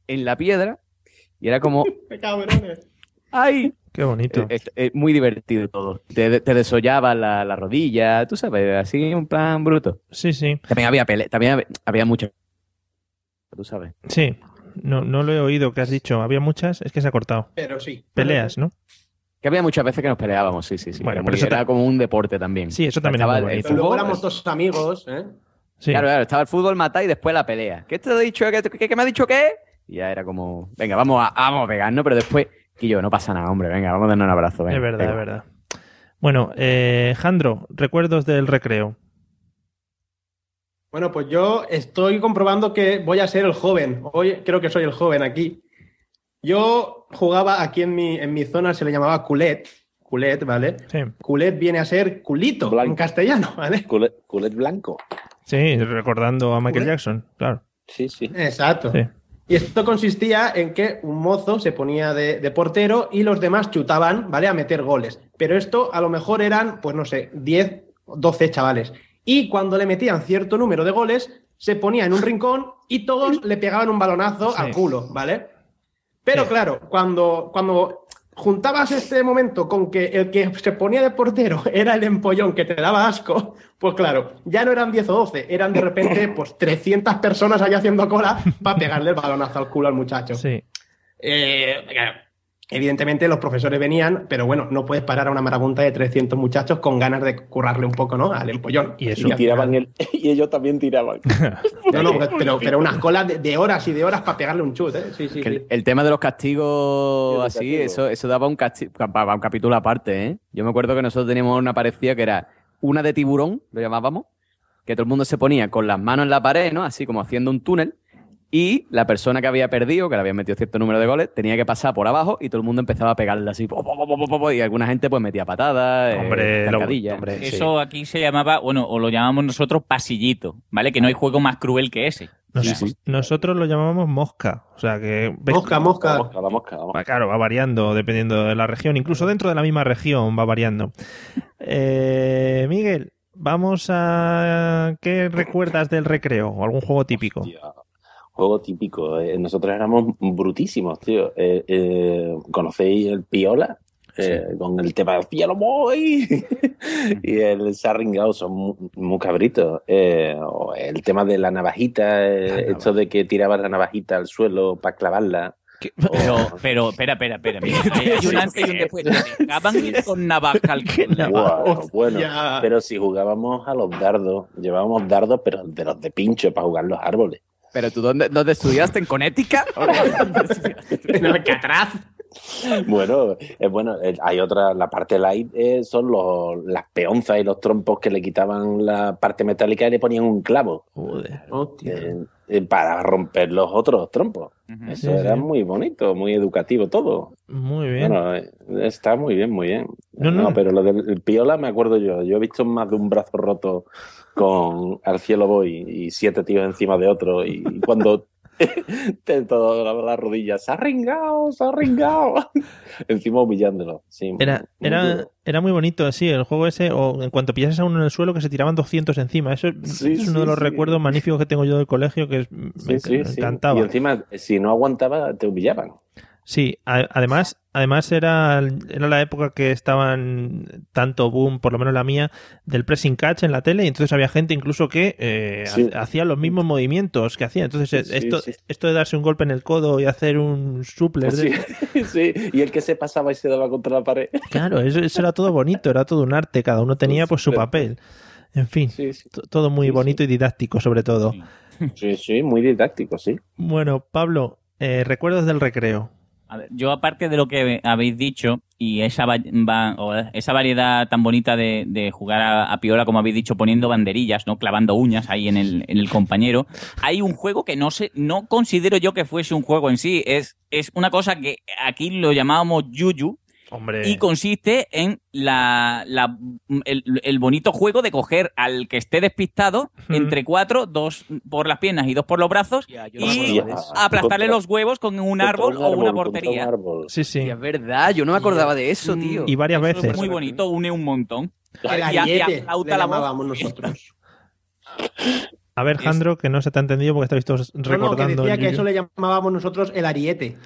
S4: en la piedra y era como,
S2: ¡Qué cabrones!
S1: ¡Ay! Qué bonito.
S4: eh, Es, es muy divertido todo. Te, te desollaba la, la rodilla, tú sabes, así un plan bruto.
S1: Sí, sí.
S4: También había pele, también había, había mucho. Tú sabes.
S1: Sí, no, no lo he oído que has dicho. Había muchas, es que se ha cortado.
S2: Pero sí.
S1: Peleas, ¿no?
S4: Que había muchas veces que nos peleábamos, sí, sí, sí.
S1: Bueno,
S4: Era,
S1: pero eso
S4: era como un deporte también.
S1: Sí, eso también es
S4: Estaba
S1: muy
S4: el
S1: bonito.
S2: Pero luego éramos todos amigos, ¿eh?
S1: Sí.
S4: Claro, claro, estaba el fútbol matar y después la pelea. ¿Qué te he dicho? ¿Qué, qué- qué me ha dicho qué? Y ya era como, venga, vamos a, vamos a pegarnos, pero después, que yo, no pasa nada, hombre, venga, vamos a darnos un abrazo. venga,
S1: es verdad,
S4: venga.
S1: es verdad. Bueno, eh, Jandro, recuerdos del recreo.
S2: Bueno, pues yo estoy comprobando que voy a ser el joven. Hoy creo que soy el joven aquí. Yo jugaba aquí en mi, en mi zona, se le llamaba culet. Culet, ¿vale?
S1: Sí.
S2: Culet viene a ser culito
S3: Blanco.
S2: en castellano, ¿vale?
S3: Culet, culet blanco.
S1: Sí, recordando a Michael. Jackson, claro.
S3: Sí, sí.
S2: Exacto.
S1: Sí.
S2: Y esto consistía en que un mozo se ponía de, de portero y los demás chutaban, ¿vale? A meter goles. Pero esto a lo mejor eran, pues no sé, 10, 12 chavales. Y cuando le metían cierto número de goles, se ponía en un rincón y todos le pegaban un balonazo
S1: Sí.
S2: al culo, ¿vale? Pero
S1: Sí.
S2: claro, cuando, cuando juntabas este momento con que el que se ponía de portero era el empollón que te daba asco, pues claro, ya no eran 10 o 12, eran de repente pues 300 personas ahí haciendo cola para pegarle el balonazo al culo al muchacho.
S1: Sí.
S2: Eh, claro, evidentemente los profesores venían, pero bueno, no puedes parar a una marabunta de 300 muchachos con ganas de currarle un poco, ¿no? Al empollón.
S1: Y eso.
S3: Y tiraban el, y ellos también tiraban.
S2: No, no, pero, pero unas colas de, de horas y de horas para pegarle un chute, ¿eh? Sí, sí,
S4: Que
S2: sí.
S4: el, el tema de los castigos
S3: Sí,
S4: así, eso, eso daba un, casti- para un capítulo aparte, ¿eh? Yo me acuerdo que nosotros teníamos una parecida que era una de tiburón, lo llamábamos, que todo el mundo se ponía con las manos en la pared, ¿no? Así como haciendo un túnel. Y la persona que había perdido, que le había metido cierto número de goles, tenía que pasar por abajo y todo el mundo empezaba a pegarle así. po, po, po, po, po, po, y alguna gente pues metía patadas, eh,
S1: Hombre, lo- hombre, sí.
S5: Eso aquí se llamaba, bueno, o lo llamamos nosotros pasillito, ¿vale? Que no hay juego más cruel que ese.
S1: Nos-
S4: Sí, sí.
S1: Nosotros lo llamábamos mosca. O sea que.
S2: Mosca, mosca.
S3: La mosca, la mosca, la mosca.
S1: Va, Claro, va variando dependiendo de la región. Incluso dentro de la misma región va variando. Eh, Miguel, vamos a. ¿Qué recuerdas del recreo? ¿O algún juego típico?
S3: Hostia, Juego típico. eh, nosotros éramos brutísimos, tío. Eh, eh, ¿Conocéis el Piola? Eh, Con el tema de Cielo Boy y el Sarringao son muy, muy cabritos. Eh, o el tema de la navajita, eh, esto de que tirabas la navajita al suelo para clavarla.
S5: Pero, pero, espera, espera, espera. mira, hay, un antes y un después. Ir con navaja al culo.
S3: Bueno, pero si jugábamos a los dardos, llevábamos dardos, pero de los de pincho para jugar los árboles.
S4: Pero tú, ¿dónde, dónde estudiaste? ¿En Connecticut?
S2: En Alcatraz.
S3: Bueno, eh, bueno, eh, hay otra, la parte light eh, son los, las peonzas y los trompos que le quitaban la parte metálica y le ponían un clavo
S1: Joder.
S2: Hostia.
S3: para romper los otros trompos. Eso
S1: Sí,
S3: era
S1: sí.
S3: muy bonito, muy educativo todo.
S1: Muy bien.
S3: Bueno, está muy bien, muy bien.
S1: No,
S3: No,
S1: no.
S3: pero lo del el piola me acuerdo yo. Yo he visto más de un brazo roto con Al cielo voy y siete tíos encima de otro y cuando te todo la, la rodilla se ha ringado, se ha ringado. encima humillándolo. Sí,
S1: Era,
S3: muy
S1: era, era muy bonito, sí, el juego ese, o en cuanto pillases a uno en el suelo, que se tiraban 200 encima. Eso
S3: Sí,
S1: es uno
S3: sí,
S1: de los recuerdos magníficos que tengo yo del colegio, que es- me, encantaba.
S3: Y encima, si no aguantaba, te humillaban.
S1: Sí, a- además, además era, era la época que estaban tanto boom, por lo menos la mía, del pressing catch en la tele, y entonces había gente incluso que eh,
S3: Sí.
S1: hacía los mismos movimientos que hacía. Entonces,
S3: Sí,
S1: esto,
S3: sí.
S1: esto de darse un golpe en el codo y hacer un supler,
S3: Sí, sí. Y el que se pasaba y se daba contra la pared.
S1: claro, eso, eso era todo bonito, era todo un arte, cada uno tenía pues su papel. En fin,
S3: Sí, sí.
S1: to- todo muy
S3: Sí,
S1: bonito y didáctico sobre todo.
S3: Sí, sí, muy didáctico, sí.
S1: Bueno, Pablo, eh, recuerdos del recreo.
S5: A ver, yo aparte de lo que habéis dicho, y esa, va- esa variedad tan bonita de, de jugar a, a piola, como habéis dicho, poniendo banderillas, ¿no? Clavando uñas ahí en el, en el compañero. Hay un juego que no sé, no considero yo que fuese un juego en sí. Es, es una cosa que aquí lo llamábamos yuyu.
S1: Hombre.
S5: Y consiste en la, la- el, el bonito juego de coger al que esté despistado entre cuatro, dos por las piernas y dos por los brazos,
S4: no
S5: y aplastarle
S4: Contra-
S5: los huevos con un árbol
S4: un
S5: o una
S4: árbol,
S5: portería.
S1: Sí, sí.
S4: Es verdad, yo no me acordaba de eso, tío.
S1: Y varias
S5: Eso
S1: veces.
S5: Es muy bonito, une un montón.
S2: El
S5: Y y
S2: ariete,
S5: aplauta
S2: le
S5: la voz.
S2: llamábamos nosotros.
S1: A ver, Jandro, que no se te ha entendido porque estáis todos
S2: No, no, que
S1: recordando.
S2: decía que eso le llamábamos nosotros el ariete.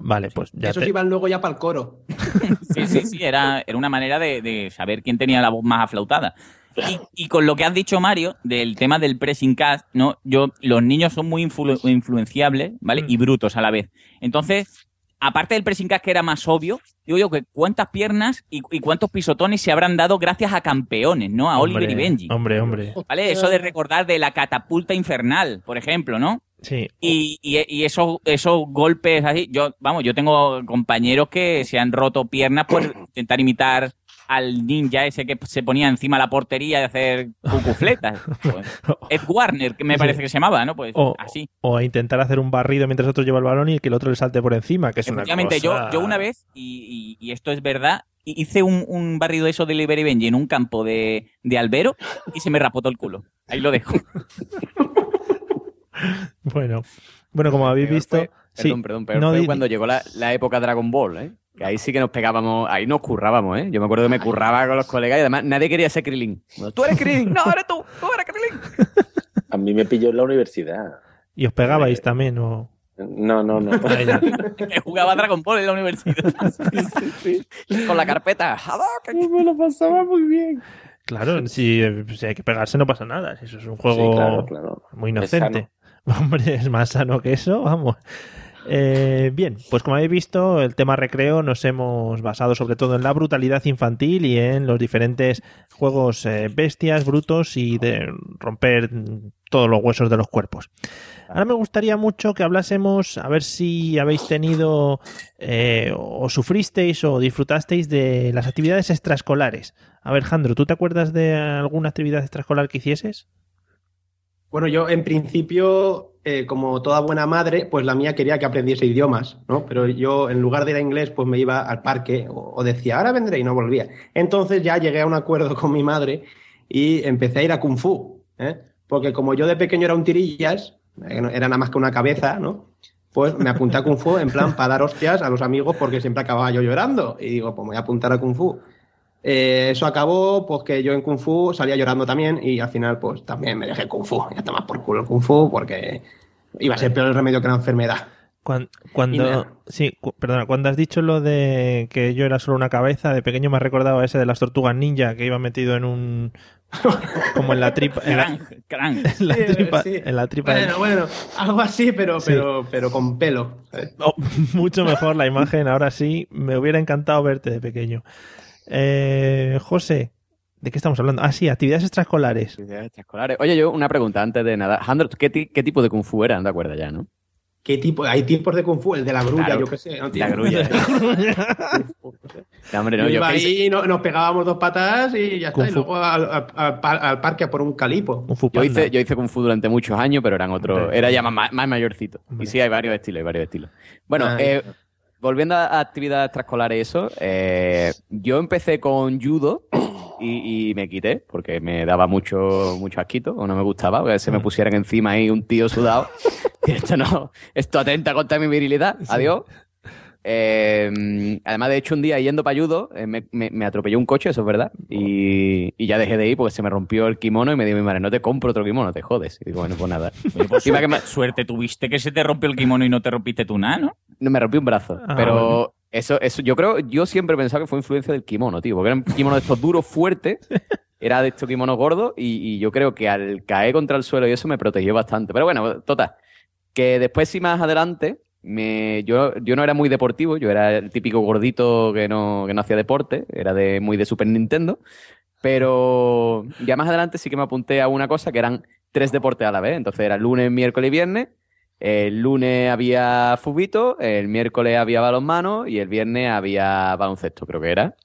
S1: Vale, pues ya
S2: Esos
S1: te-
S2: iban luego ya para el coro.
S5: Sí, sí, sí, era, era una manera de, de saber quién tenía la voz más aflautada. Y, y con lo que has dicho, Mario, del tema del pressing cast, ¿no? Yo, los niños son muy influ- influenciables, ¿vale? Y brutos a la vez. Entonces, aparte del pressing que era más obvio, digo yo que cuántas piernas y, y cuántos pisotones se habrán dado gracias a campeones, ¿no? A Oliver y Benji.
S1: Hombre, hombre.
S5: ¿Vale? Eso de recordar de la catapulta infernal, por ejemplo, ¿no?
S1: Sí.
S5: Y, y- y esos, esos golpes así, yo, vamos, yo tengo compañeros que se han roto piernas por intentar imitar al ninja ese que se ponía encima de la portería y hacer cucufletas. Pues, Ed Warner, que me parece que se llamaba, ¿no? Pues
S1: O,
S5: así.
S1: o intentar hacer un barrido mientras otro lleva el balón y que el otro le salte por encima, que es una cosa...
S5: yo, yo una vez, y, y- y esto es verdad, hi- hice un, un barrido de eso de Oliver y Benji en un campo de, de albero y se me rapó todo el culo. Ahí lo dejo.
S1: Bueno, bueno, como habéis visto... sí,
S4: Perdón, perdón, pero
S1: no
S4: fue
S1: di-
S4: cuando llegó la, la época Dragon Ball, ¿eh? Que ahí sí que nos pegábamos, ahí nos currábamos, ¿eh? Yo me acuerdo que me curraba con los colegas y además nadie quería ser Krillin. Tú eres Krillin, no, eres tú, tú eres Krillin.
S3: A mí me pilló en la universidad.
S1: Y os pegabais también, ¿o...?
S3: No, no, no.
S5: que jugaba Dragon Ball en la universidad.
S4: Con la carpeta.
S3: Me lo pasaba muy bien.
S1: Claro, si, eh, si hay que pegarse no pasa nada. Si eso es un juego
S3: Sí, claro, claro.
S1: muy
S3: Es
S1: inocente. Hombre, es más sano que eso, vamos. Eh, bien, pues como habéis visto, el tema recreo nos hemos basado sobre todo en la brutalidad infantil y en los diferentes juegos eh, bestias, brutos y de romper todos los huesos de los cuerpos. Ahora me gustaría mucho que hablásemos, a ver si habéis tenido eh, o sufristeis o disfrutasteis de las actividades extraescolares. A ver, Jandro, ¿tú te acuerdas de alguna actividad extraescolar que hicieses?
S2: Bueno, yo en principio, eh, como toda buena madre, pues la mía quería que aprendiese idiomas, ¿no? Pero yo, en lugar de ir a inglés, pues me iba al parque o, o decía, ahora vendré y no volvía. Entonces ya llegué a un acuerdo con mi madre y empecé a ir a Kung Fu, ¿eh? Porque como yo de pequeño era un tirillas, eh, era nada más que una cabeza, ¿no? Pues me apunté a Kung Fu en plan para dar hostias a los amigos porque siempre acababa yo llorando. Y digo, pues me voy a apuntar a Kung Fu. Eh, eso acabó, pues que yo en Kung Fu salía llorando también y al final pues también me dejé Kung Fu. Ya tomar por culo el Kung Fu porque iba a ser peor el remedio que la enfermedad.
S1: Cuando, sí, cu- perdona, cuando has dicho lo de que yo era solo una cabeza, de pequeño me has recordado a ese de las tortugas ninja que iba metido en un como en la tripa, en la,
S5: Crank,
S1: en la
S2: Sí,
S1: tripa,
S2: sí.
S1: en la tripa del-
S2: Bueno, bueno, algo así, pero,
S1: Sí.
S2: pero, pero con pelo.
S1: Oh, mucho mejor la imagen, ahora sí, me hubiera encantado verte de pequeño. Eh, José, ¿de qué estamos hablando? Ah, sí, actividades extraescolares.
S4: Actividades extraescolares. Oye, yo una pregunta antes de nada. ¿qué, ti- qué tipo de Kung Fu era? No te acuerdas ya, ¿no?
S2: ¿Qué tipo? Hay tipos de Kung Fu, el de la grulla,
S4: Claro,
S2: yo qué sé. ¿no?
S4: la grulla. No, hombre, no,
S2: Yo ahí, no- nos pegábamos dos patas y ya
S1: Kung
S2: está. Y luego al, al- al par- al parque a por un calipo.
S1: Un fu
S4: Yo hice, yo hice Kung Fu durante muchos años, pero eran otros. Era ya más, más mayorcito.
S1: Hombre.
S4: Y sí, hay varios estilos, hay varios estilos. Bueno,
S2: Ah,
S4: eh, volviendo a actividades extraescolares y eso, eh, yo empecé con judo y, y me quité porque me daba mucho, mucho asquito o no me gustaba que se me
S1: Mm.
S4: pusieran encima ahí un tío sudado. Y esto no, esto atenta contra mi virilidad. Adiós. Eh, además, de hecho, un día yendo para judo, eh, me, me- me atropelló un coche, eso es verdad. Y, y ya dejé de ir porque se me rompió el kimono y me dijo mi madre, no te compro otro kimono, te jodes. Y digo, bueno, pues nada.
S5: Oye, pues
S4: que me-
S5: suerte tuviste que se te rompió el kimono y no te rompiste tú nada, ¿no?
S4: No, me rompí un brazo.
S1: Ah,
S4: pero
S1: vale.
S4: eso, eso, yo creo, yo siempre he pensado que fue influencia del kimono, tío. Porque era un kimono de estos duros, fuertes. Era de estos kimonos gordos. Y, y yo creo que al caer contra el suelo y eso me protegió bastante. Pero bueno, total. Que después, sí, más adelante, me, yo, yo no era muy deportivo. Yo era el típico gordito que no, que no hacía deporte. Era de, muy de Super Nintendo. Pero ya más adelante sí que me apunté a una cosa que eran tres deportes a la vez. Entonces era lunes, miércoles y viernes. El lunes había fubito, el miércoles había balonmano y el viernes había baloncesto, creo que era.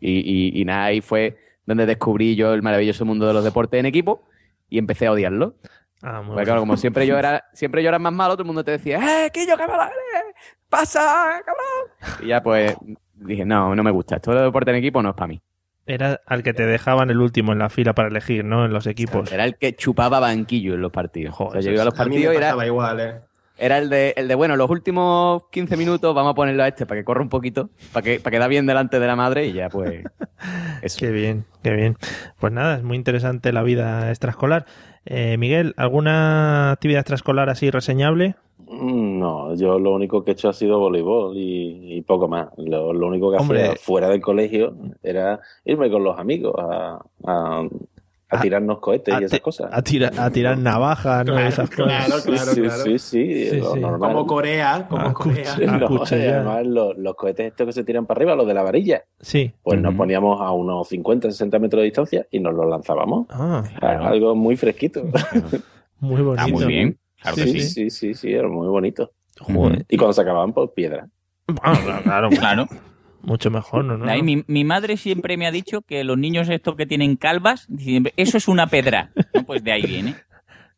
S4: Y, y- y nada, ahí fue donde descubrí yo el maravilloso mundo de los deportes en equipo y empecé a odiarlo.
S1: Ah, muy
S4: Porque claro, como siempre yo era, siempre yo era más malo, todo el mundo te decía, ¡eh, Quillo, que me la ¡Pasa, cabrón! Y ya pues dije, no, no me gusta. Esto de deporte en equipo no es para mí.
S1: Era al que te dejaban el último en la fila para elegir, ¿no? En los equipos.
S4: Era el que chupaba banquillo en los partidos. O sea, yo iba a los partidos y era,
S2: igual, ¿eh?
S4: era el de, el de, bueno, los últimos 15 minutos vamos a ponerlo a este para que corra un poquito, para que, para que da bien delante de la madre y ya pues... Eso.
S1: Qué bien, qué bien. Pues nada, es muy interesante la vida extraescolar. Eh, Miguel, ¿alguna actividad extraescolar así reseñable?
S3: Mm, No, yo lo único que he hecho ha sido voleibol y, y poco más. Lo, lo único que
S1: Hombre.
S3: hacía fuera del colegio era irme con los amigos a, a- a tirarnos cohetes
S1: a
S3: y esas cosas.
S1: A, tira- a tirar navajas, ¿no?
S2: Claro,
S1: Esas cosas.
S2: claro, claro,
S3: sí,
S2: claro.
S3: sí, sí,
S1: Sí,
S3: lo
S1: sí.
S3: normal.
S2: Como Corea, como
S1: Ah,
S2: Corea.
S3: No, además los, los cohetes estos que se tiran para arriba, los de la varilla,
S1: Sí.
S3: pues nos poníamos a unos 50, 60 metros de distancia y nos los lanzábamos.
S1: Ah,
S3: Algo muy fresquito.
S1: muy bonito.
S5: Ah, muy bien. Claro que
S3: sí,
S5: sí.
S3: sí, sí, sí, era muy bonito.
S1: Joder.
S3: Y cuando se acababan, pues piedra.
S1: Ah, claro,
S5: Claro.
S1: mucho mejor, ¿no? no,
S5: mi, mi madre siempre me ha dicho que los niños estos que tienen calvas, siempre, eso es una pedra. ¿no? Pues de ahí viene.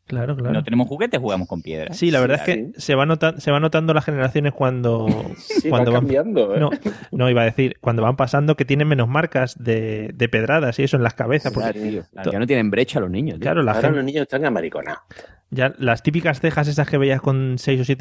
S1: Claro, claro.
S5: No tenemos juguetes, jugamos con piedra.
S1: Sí, la verdad es que se va, nota- se va notando las generaciones cuando,
S3: Sí,
S1: cuando
S3: va
S1: van
S3: cambiando. ¿eh?
S1: No, no, iba a decir, cuando van pasando que tienen menos marcas de, de pedradas y eso en las cabezas.
S4: Ya,
S1: Porque,
S4: tío. Ya no tienen brecha los niños. tío.
S1: claro, la
S3: Ahora
S1: gente,
S3: los niños están amariconados.
S1: ya las típicas cejas esas que veías con 6 o 7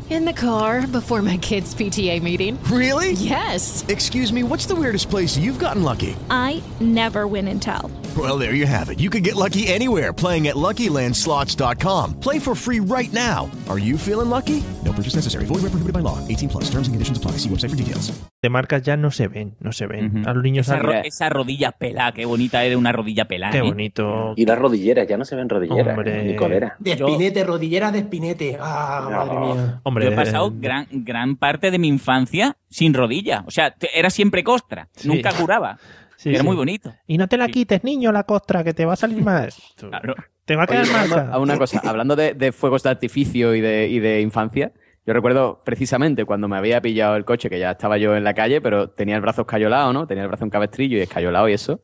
S12: In the car before my kids' PTA meeting.
S13: Really?
S12: Yes.
S13: Excuse me, what's the weirdest place you've gotten lucky?
S14: I never win and tell.
S13: Well, there you have it. You can get lucky anywhere playing at LuckyLandSlots.com. Play for free right now. Are you feeling lucky? No purchase necessary. Void where prohibited by law. 18 plus. Terms and conditions apply. See website for details.
S1: de marcas ya no se ven, no se ven. A los niños
S5: Esa, ro- esa rodilla pelada, qué bonita era una rodilla pelada.
S1: Qué
S5: ¿eh?
S1: bonito.
S3: Y las rodilleras, ya no se ven rodilleras,
S1: Hombre.
S3: ni coleras.
S2: De
S5: Yo-
S2: espinete, rodillera de espinete. Ah, madre mía.
S1: Hombre,
S5: Yo he pasado gran, gran parte de mi infancia sin rodilla. O sea, era siempre costra.
S1: Sí.
S5: Nunca curaba.
S1: sí,
S5: era
S1: sí.
S5: muy bonito.
S1: Y no te la quites, niño, la costra, que te va a salir más.
S5: Claro.
S1: Te va a quedar marca.
S4: a una cosa, hablando de, de fuegos de artificio y de, y de infancia, yo recuerdo precisamente cuando me había pillado el coche, que ya estaba yo en la calle, pero tenía el brazo escayolado, ¿no? Tenía el brazo en cabestrillo y escayolado y eso.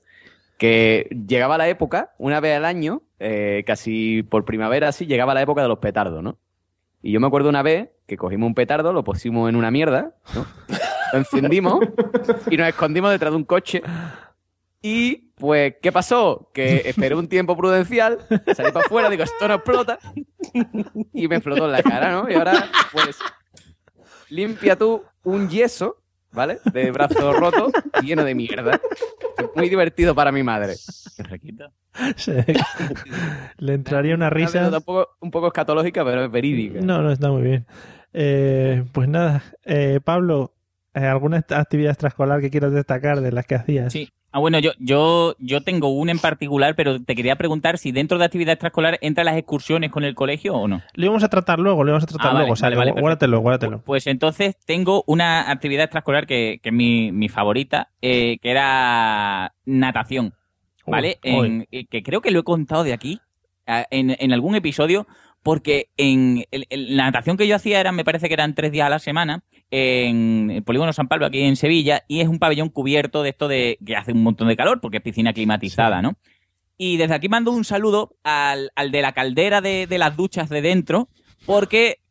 S4: Que llegaba la época, una vez al año, eh, casi por primavera así, llegaba la época de los petardos, ¿no? Y yo me acuerdo una vez que cogimos un petardo, lo pusimos en una mierda, ¿no? Lo encendimos y nos escondimos detrás de un coche. Y, pues, ¿qué pasó? Que esperé un tiempo prudencial, salí para afuera, digo, esto no explota. Y me explotó en la cara, ¿no? Y ahora, pues, limpia tú un yeso, ¿vale? De brazo roto, lleno de mierda. Muy divertido para mi madre.
S1: Sí. Le entraría una risa.
S4: anécdota Un poco, un poco escatológica, pero es verídica.
S1: No, no, está muy bien. Eh, pues nada, eh, Pablo, eh, ¿alguna actividad extraescolar que quieras destacar de las que hacías?
S5: Sí. Ah, bueno, yo, yo, yo tengo una en particular, pero te quería preguntar si dentro de actividad extraescolar entran las excursiones con el colegio o no.
S1: Lo íbamos a tratar luego, lo íbamos a tratar
S5: Ah, vale,
S1: luego. o sea,
S5: vale, vale,
S1: gu- guárdatelo, guárdatelo.
S5: Pues entonces tengo una actividad extraescolar que, que es mi, mi favorita, eh, que era natación. ¿Vale?
S1: Uy, uy.
S5: En- eh, que creo que lo he contado de aquí, en, en algún episodio, porque en la natación que yo hacía era, me parece que eran tres días a la semana, en el Polígono San Pablo, aquí en Sevilla, y es un pabellón cubierto de esto de que hace un montón de calor, porque es piscina climatizada, ¿no? Y desde aquí mando un saludo al, al de la caldera de, de las duchas de dentro, porque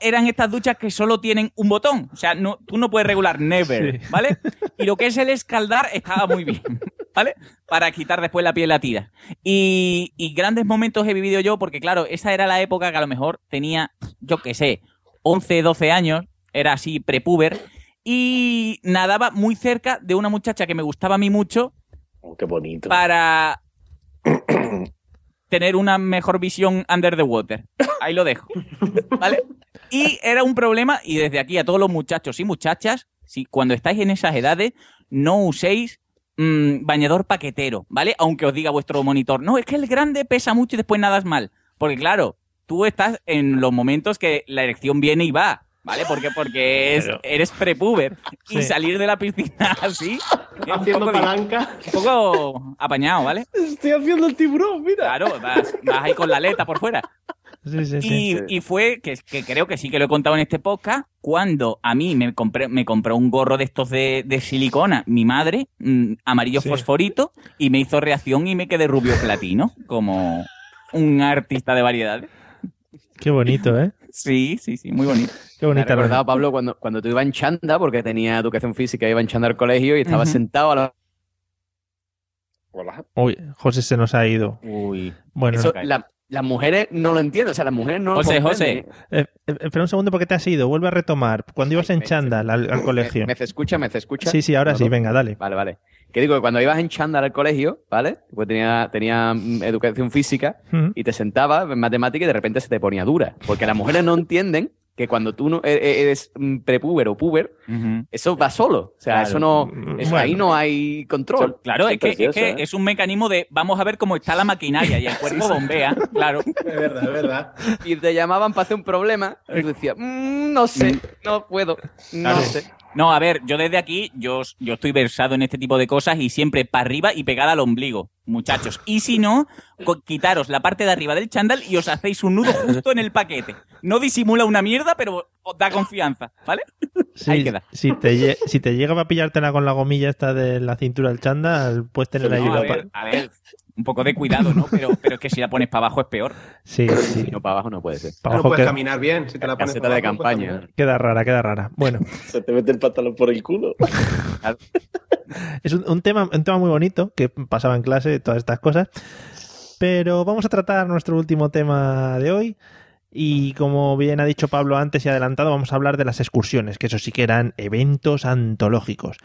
S5: eran estas duchas que solo tienen un botón. O sea, no, tú no puedes regular never,
S1: Sí.
S5: ¿vale? Y lo que es el escaldar estaba muy bien, ¿vale? Para quitar después la piel la tira. Y, y grandes momentos he vivido yo, porque claro, esa era la época que a lo mejor tenía, yo qué sé, 11, 12 años, era así prepuber, y nadaba muy cerca de una muchacha que me gustaba a mí mucho,
S3: Oh, qué bonito.
S5: para tener una mejor visión under the water. Ahí lo dejo. ¿Vale? Y era un problema, y desde aquí a todos los muchachos y muchachas, si cuando estáis en esas edades, no uséis mm, bañador paquetero, ¿vale? Aunque os diga vuestro monitor, no, es que el grande pesa mucho y después nadas mal. Porque claro, tú estás en los momentos que la erección viene y va, ¿vale? Porque, porque es-
S1: Pero-
S5: eres prepuber y
S1: Sí.
S5: salir de la piscina así
S2: Haciendo palanca.
S5: un poco apañado, ¿vale?
S3: Estoy haciendo el tiburón, mira.
S5: Claro, vas, vas ahí con la aleta por fuera.
S1: Sí, sí, sí.
S5: Y, y fue, que, que creo que sí que lo he contado en este podcast, cuando a mí me compré, me compró un gorro de estos de, de silicona, mi madre, mm, amarillo
S1: Sí.
S5: fosforito, y me hizo reacción y me quedé rubio platino, como un artista de variedades.
S1: Qué bonito, ¿eh?
S5: Sí, sí, sí, muy bonito.
S1: Qué bonita.
S4: ha recordado, Pablo, cuando, cuando tú ibas en chanda, porque tenía educación física, iba en chanda al colegio y estaba sentado a la...
S3: Hola.
S1: Uy, José se nos ha ido.
S5: Uy.
S1: Bueno,
S4: Eso, la- las mujeres no lo entienden, o sea, las mujeres no
S5: José,
S4: lo
S5: José.
S4: comprenden.
S1: Eh, eh, espera un segundo porque te has ido. Vuelve a retomar. Cuando ibas en chándal al, al colegio.
S4: ¿Me, escucha? ¿Me escucha?
S1: Sí, sí, ahora
S4: No,
S1: sí,
S4: no.
S1: venga, dale.
S4: Vale, vale. Que digo que cuando ibas en chándal al colegio, ¿vale? Pues tenía, tenía mm, educación física y te sentabas en matemática y de repente se te ponía dura. Porque las mujeres no entienden que cuando tú no, e- e- eres mm, prepuber o puber, eso va solo. O sea,
S5: Claro.
S4: eso no,
S1: Mm,
S4: eso-
S1: bueno.
S4: ahí no hay control.
S5: Claro, es que, es que
S3: ¿eh?
S5: es un mecanismo de vamos a ver cómo está la maquinaria y el cuerpo bombea, claro.
S2: Es verdad, es verdad.
S4: Y te llamaban para hacer un problema y tú decías, "Mm, no sé, no puedo, no
S5: Claro.
S4: sé.
S5: No, a ver, yo desde aquí, yo, yo estoy versado en este tipo de cosas y siempre para arriba y pegada al ombligo, muchachos. Y si no, quitaros la parte de arriba del chándal y os hacéis un nudo justo en el paquete. No disimula una mierda, pero os da confianza, ¿vale?
S1: Sí,
S5: Ahí queda.
S1: Si te, si te llega a pillártela con la gomilla esta de la cintura del chándal, puedes tener
S5: No,
S1: ayuda.
S5: a, ver, a ver, un poco de cuidado, ¿no? Pero, pero es que si la pones para abajo es peor.
S1: Sí, sí.
S4: No, para abajo no puede ser.
S1: Para
S2: no
S1: abajo
S2: puedes
S1: queda,
S2: caminar bien. Si te la pones para
S4: de
S2: abajo,
S4: campaña.
S1: queda rara, queda rara. Bueno,
S3: Se te mete el pantalón por el culo.
S1: es un, un tema, un tema muy bonito que pasaba en clase, todas estas cosas. Pero vamos a tratar nuestro último tema de hoy. Y como bien ha dicho Pablo antes y adelantado, vamos a hablar de las excursiones, que eso sí que eran eventos antológicos.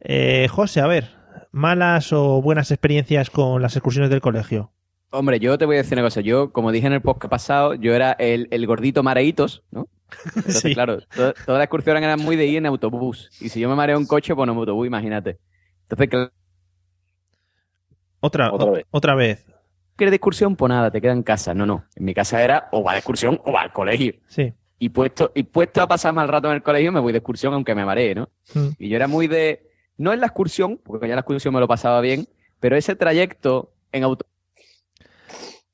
S1: Eh, José, a ver, malas o buenas experiencias con las excursiones del colegio.
S4: Hombre, yo te voy a decir una cosa. Yo, como dije en el podcast pasado, yo era el, el gordito mareitos, ¿no? Entonces,
S1: Sí.
S4: claro, to- todas las excursiones eran muy de ir en autobús. Y si yo me mareo en coche, pues en autobús, imagínate. Entonces, claro,
S1: Otra,
S3: Otra
S1: o-
S3: vez.
S1: otra vez.
S4: ¿Quieres de excursión? Pues nada, te queda en casa. No, no. En mi casa era o va de excursión o va al colegio.
S1: Sí.
S4: Y puesto, y puesto a pasar mal rato en el colegio, me voy de excursión aunque me maree, ¿no?
S1: Mm.
S4: Y yo era muy de, no en la excursión, porque ya la excursión me lo pasaba bien, pero ese trayecto en autobús,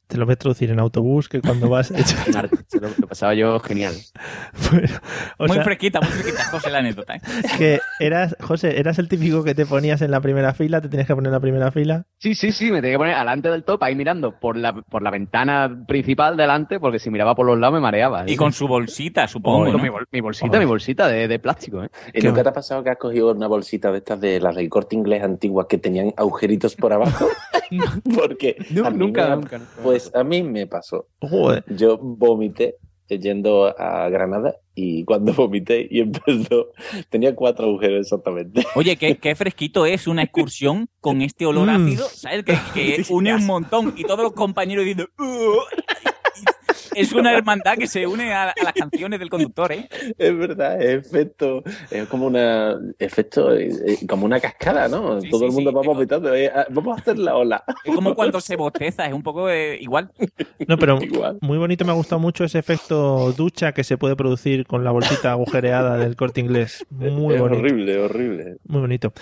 S1: Te lo voy a traducir en autobús, que cuando vas...
S4: lo, lo pasaba yo genial.
S1: Bueno,
S5: muy
S1: sea,
S5: fresquita, muy fresquita, José, la anécdota. ¿eh?
S1: que eras, José, eras el típico que te ponías en la primera fila, te tenías que poner en la primera fila.
S4: Sí, sí, sí, me tenía que poner alante del top ahí mirando por la, por la ventana principal delante, porque si miraba por los lados me mareaba.
S5: Y con su bolsita, supongo,
S4: mi, bol- mi bolsita, mi bolsita de, de plástico, ¿eh?
S3: ¿Y nunca te ha pasado que has cogido una bolsita de estas de las del corte inglés antiguas que tenían agujeritos por abajo? Porque
S4: No,
S3: a mí
S4: nunca,
S3: me-
S4: nunca, nunca.
S3: Pues a mí me pasó.
S1: Joder.
S3: Yo vomité yendo a Granada y cuando vomité y empezó, tenía cuatro agujeros exactamente.
S5: Oye, qué, qué fresquito es una excursión con este olor
S1: Mm.
S5: ácido, ¿sabes? Que, que une un montón y todos los compañeros diciendo... "Uh", es una hermandad que se une a, a las canciones del conductor, ¿eh?
S3: Es verdad, es efecto, es como una efecto, eh, como una cascada, ¿no?
S5: Sí,
S3: Todo
S5: sí,
S3: el mundo
S5: sí,
S3: va vomitando. eh, ah, Vamos a hacer la ola.
S5: Es como cuando se bosteza, es un poco eh, igual.
S1: No, pero
S3: Igual.
S1: muy bonito, me ha gustado mucho ese efecto ducha que se puede producir con la bolsita agujereada del corte inglés. Muy
S3: es
S1: bonito.
S3: horrible, horrible.
S1: Muy bonito.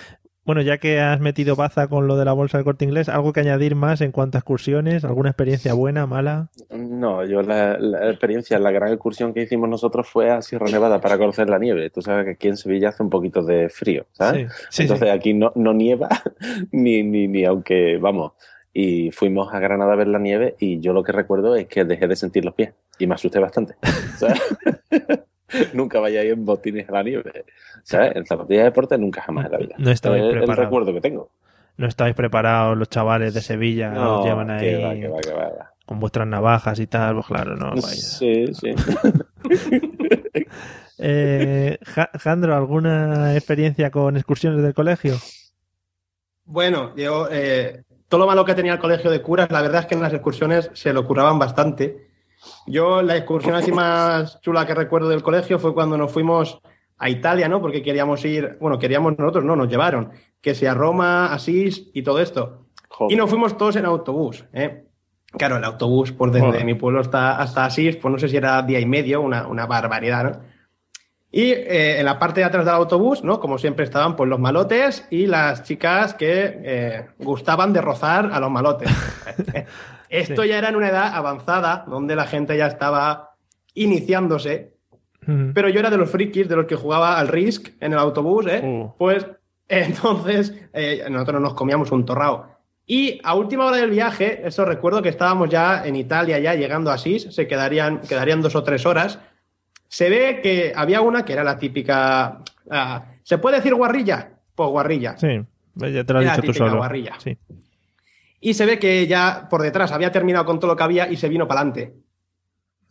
S1: Bueno, ya que has metido baza con lo de la bolsa del corte inglés, ¿algo que añadir más en cuanto a excursiones? ¿Alguna experiencia buena, mala?
S3: No, yo la, la experiencia, la gran excursión que hicimos nosotros fue a Sierra Nevada para conocer la nieve. Tú sabes que aquí en Sevilla hace un poquito de frío, ¿sabes?
S1: Sí, sí,
S3: Entonces aquí no, no nieva, ni, ni, ni aunque, vamos. Y fuimos a Granada a ver la nieve y yo lo que recuerdo es que dejé de sentir los pies y me asusté bastante. nunca vayáis en botines a la nieve. ¿Sabes? En zapatillas de deporte nunca jamás en la vida.
S1: No estabais
S3: es el
S1: preparados.
S3: recuerdo que tengo.
S1: No estáis preparados los chavales de Sevilla,
S3: No,
S1: os llevan
S3: que
S1: ahí
S3: va, que va, que va,
S1: con vuestras navajas y tal, pues claro, no, vaya.
S3: Sí, sí.
S1: Eh, Ja- Jandro, ¿alguna experiencia con excursiones del colegio?
S2: Bueno, yo, eh, todo lo malo que tenía el colegio de curas, la verdad es que en las excursiones se lo curraban bastante. Yo, la excursión así más chula que recuerdo del colegio fue cuando nos fuimos a Italia, ¿no? Porque queríamos ir, bueno, queríamos nosotros, no, nos llevaron, que sea Roma, Asís y todo esto.
S3: Joder.
S2: Y nos fuimos todos en autobús, ¿eh? Claro, el autobús por desde
S1: Joder.
S2: mi pueblo hasta, hasta Asís, pues no sé si era día y medio, una, una barbaridad, ¿no? Y eh, en la parte de atrás del autobús, ¿no? Como siempre estaban pues los malotes y las chicas que eh, gustaban de rozar a los malotes. Esto
S1: Sí.
S2: ya era en una edad avanzada, donde la gente ya estaba iniciándose. Pero yo era de los frikis, de los que jugaba al Risk en el autobús, ¿eh?
S1: Uh.
S2: Pues entonces eh, nosotros nos comíamos un torrao. Y a última hora del viaje, eso recuerdo que estábamos ya en Italia, ya llegando a Asís, se quedarían, quedarían dos o tres horas. Se ve que había una que era la típica. ah, ¿Se puede decir guarrilla? Pues guarrilla.
S1: Sí, ya te lo has dicho tú solo.
S2: guarrilla.
S1: Sí.
S2: Y se ve que ya por detrás había terminado con todo lo que había y se vino para adelante.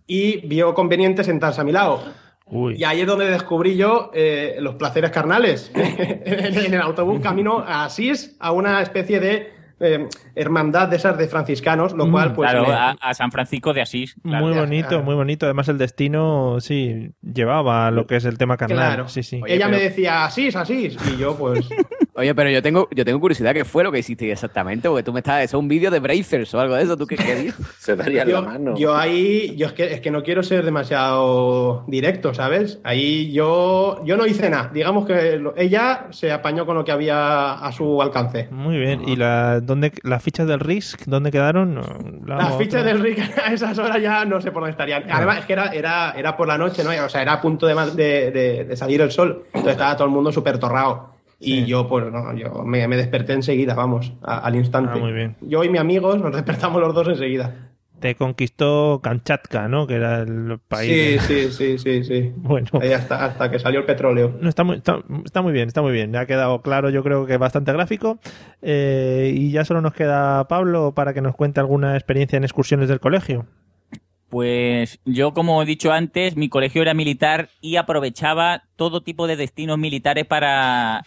S2: Y vio conveniente sentarse a mi lado.
S1: Uy.
S2: Y ahí es donde descubrí yo eh, los placeres carnales. en el autobús camino a Asís, a una especie de eh, hermandad de esas de franciscanos, lo cual pues...
S5: claro,
S2: me-
S5: a, a San Francisco de Asís. claro.
S1: muy bonito, muy bonito. Además, el destino, sí, llevaba lo que es el tema carnal.
S2: Claro.
S1: Sí, sí.
S2: Ella me decía Asís, Asís. Y yo pues...
S4: Oye, pero yo tengo, yo tengo curiosidad, ¿qué fue lo que hiciste exactamente? Porque tú me estás, eso es un vídeo de Brazers o algo de eso, ¿tú qué, qué dices?
S3: Se darían
S2: yo,
S3: la mano.
S2: yo ahí, yo es que, es que no quiero ser demasiado directo, ¿sabes? Ahí yo, yo no hice nada. Digamos que lo- ella se apañó con lo que había a su alcance.
S1: Muy bien. ¿Y la, dónde, las fichas del Risk, dónde quedaron? La
S2: Las
S1: otra.
S2: fichas del Rick a esas horas ya no sé por dónde estarían. Además, es que era, era, era por la noche, ¿no? O sea, era a punto de, ma- de- de- de salir el sol. Entonces estaba todo el mundo súper torrado. Y yo, pues, no, yo me, me desperté enseguida, vamos, a- al instante.
S1: Ah, muy bien.
S2: Yo y mi amigo nos despertamos los dos enseguida.
S1: Te conquistó Kamchatka, ¿no? Que era el país.
S2: Sí,
S1: de-
S2: sí, sí, sí, sí.
S1: Bueno.
S2: Ahí hasta, hasta que salió el petróleo.
S1: No, está, muy, está, está muy bien, está muy bien. Ha quedado claro, yo creo que bastante gráfico. Eh, y ya solo nos queda Pablo para que nos cuente alguna experiencia en excursiones del colegio.
S5: Pues yo, como he dicho antes, mi colegio era militar y aprovechaba todo tipo de destinos militares para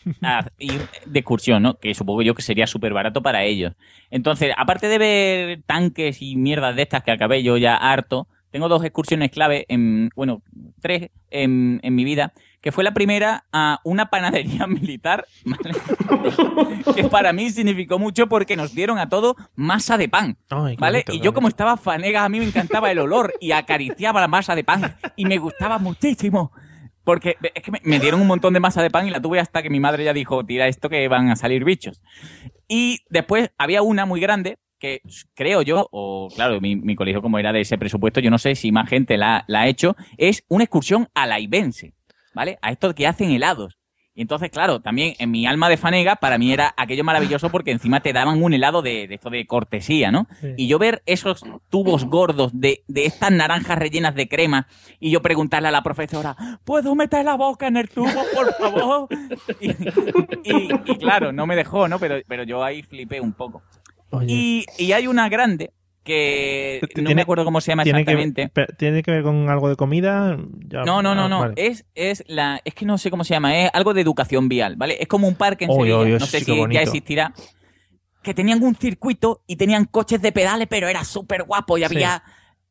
S5: ir de excursión, ¿no? Que supongo yo que sería súper barato para ellos. Entonces, aparte de ver tanques y mierdas de estas que acabé yo ya harto, tengo dos excursiones clave, en, bueno, tres en mi vida, que fue la primera a una panadería militar, ¿vale? que para mí significó mucho porque nos dieron a todo masa de pan.
S1: Ay,
S5: ¿Vale?
S1: bonito,
S5: Y yo como estaba fanega, a mí me encantaba el olor y acariciaba la masa de pan y me gustaba muchísimo. Porque es que me, me dieron un montón de masa de pan y la tuve hasta que mi madre ya dijo, tira esto que van a salir bichos. Y después había una muy grande que creo yo, o claro, mi, mi colegio como era de ese presupuesto, yo no sé si más gente la, la ha hecho, es una excursión a la Ibense, ¿vale? A esto que hacen helados. Y entonces, claro, también en mi alma de fanega, para mí era aquello maravilloso porque encima te daban un helado de, de esto de cortesía, ¿no?
S1: Sí.
S5: Y yo ver esos tubos gordos de, de estas naranjas rellenas de crema y yo preguntarle a la profesora, ¿puedo meter la boca en el tubo, por favor? Y, y- y claro, no me dejó, ¿no? Pero, pero yo ahí flipé un poco. Y, y hay una grande que no me acuerdo cómo se llama
S1: ¿Tiene que,
S5: exactamente.
S1: ¿Tiene que ver con algo de comida? Ya-
S5: No, no, no,
S1: ah,
S5: no.
S1: vale.
S5: Es, es la, es que no sé cómo se llama, es algo de educación vial, ¿vale? Es como un parque en
S1: Oy,
S5: Sevilla,
S1: oy,
S5: no sé
S1: sí
S5: si ya existirá. Que tenían un circuito y tenían coches de pedales, pero era súper guapo y
S3: Sí.
S5: había.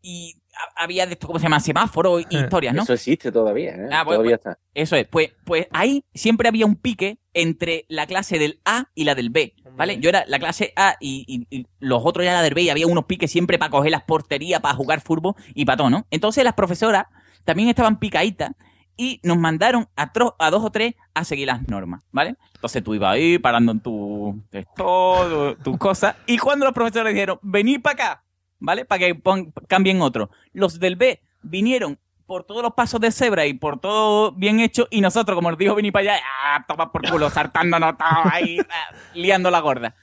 S5: Y ha- había de esto, ¿cómo se llama? Semáforos y historias, ¿no?
S3: Eso existe todavía, ¿eh?
S5: Ah, bueno,
S3: todavía
S5: pues,
S3: está.
S5: Eso es. Pues, pues ahí siempre había un pique entre la clase del A y la del B, ¿vale? Yo era la clase A y, los otros ya la del B y había unos piques siempre para coger las porterías, para jugar fútbol y para todo, ¿no? Entonces las profesoras también estaban picaditas y nos mandaron a, a dos o tres a seguir las normas, ¿vale? Entonces tú ibas ahí parando en tu todo, tus cosas y cuando los profesores dijeron, venid para acá, ¿vale? Para que cambien otro. Los del B vinieron por todos los pasos de cebra y por todo bien hecho y nosotros, como nos dijo venir para allá, ¡ah, toma por culo, saltándonos todos ahí, ah, liando la gorda.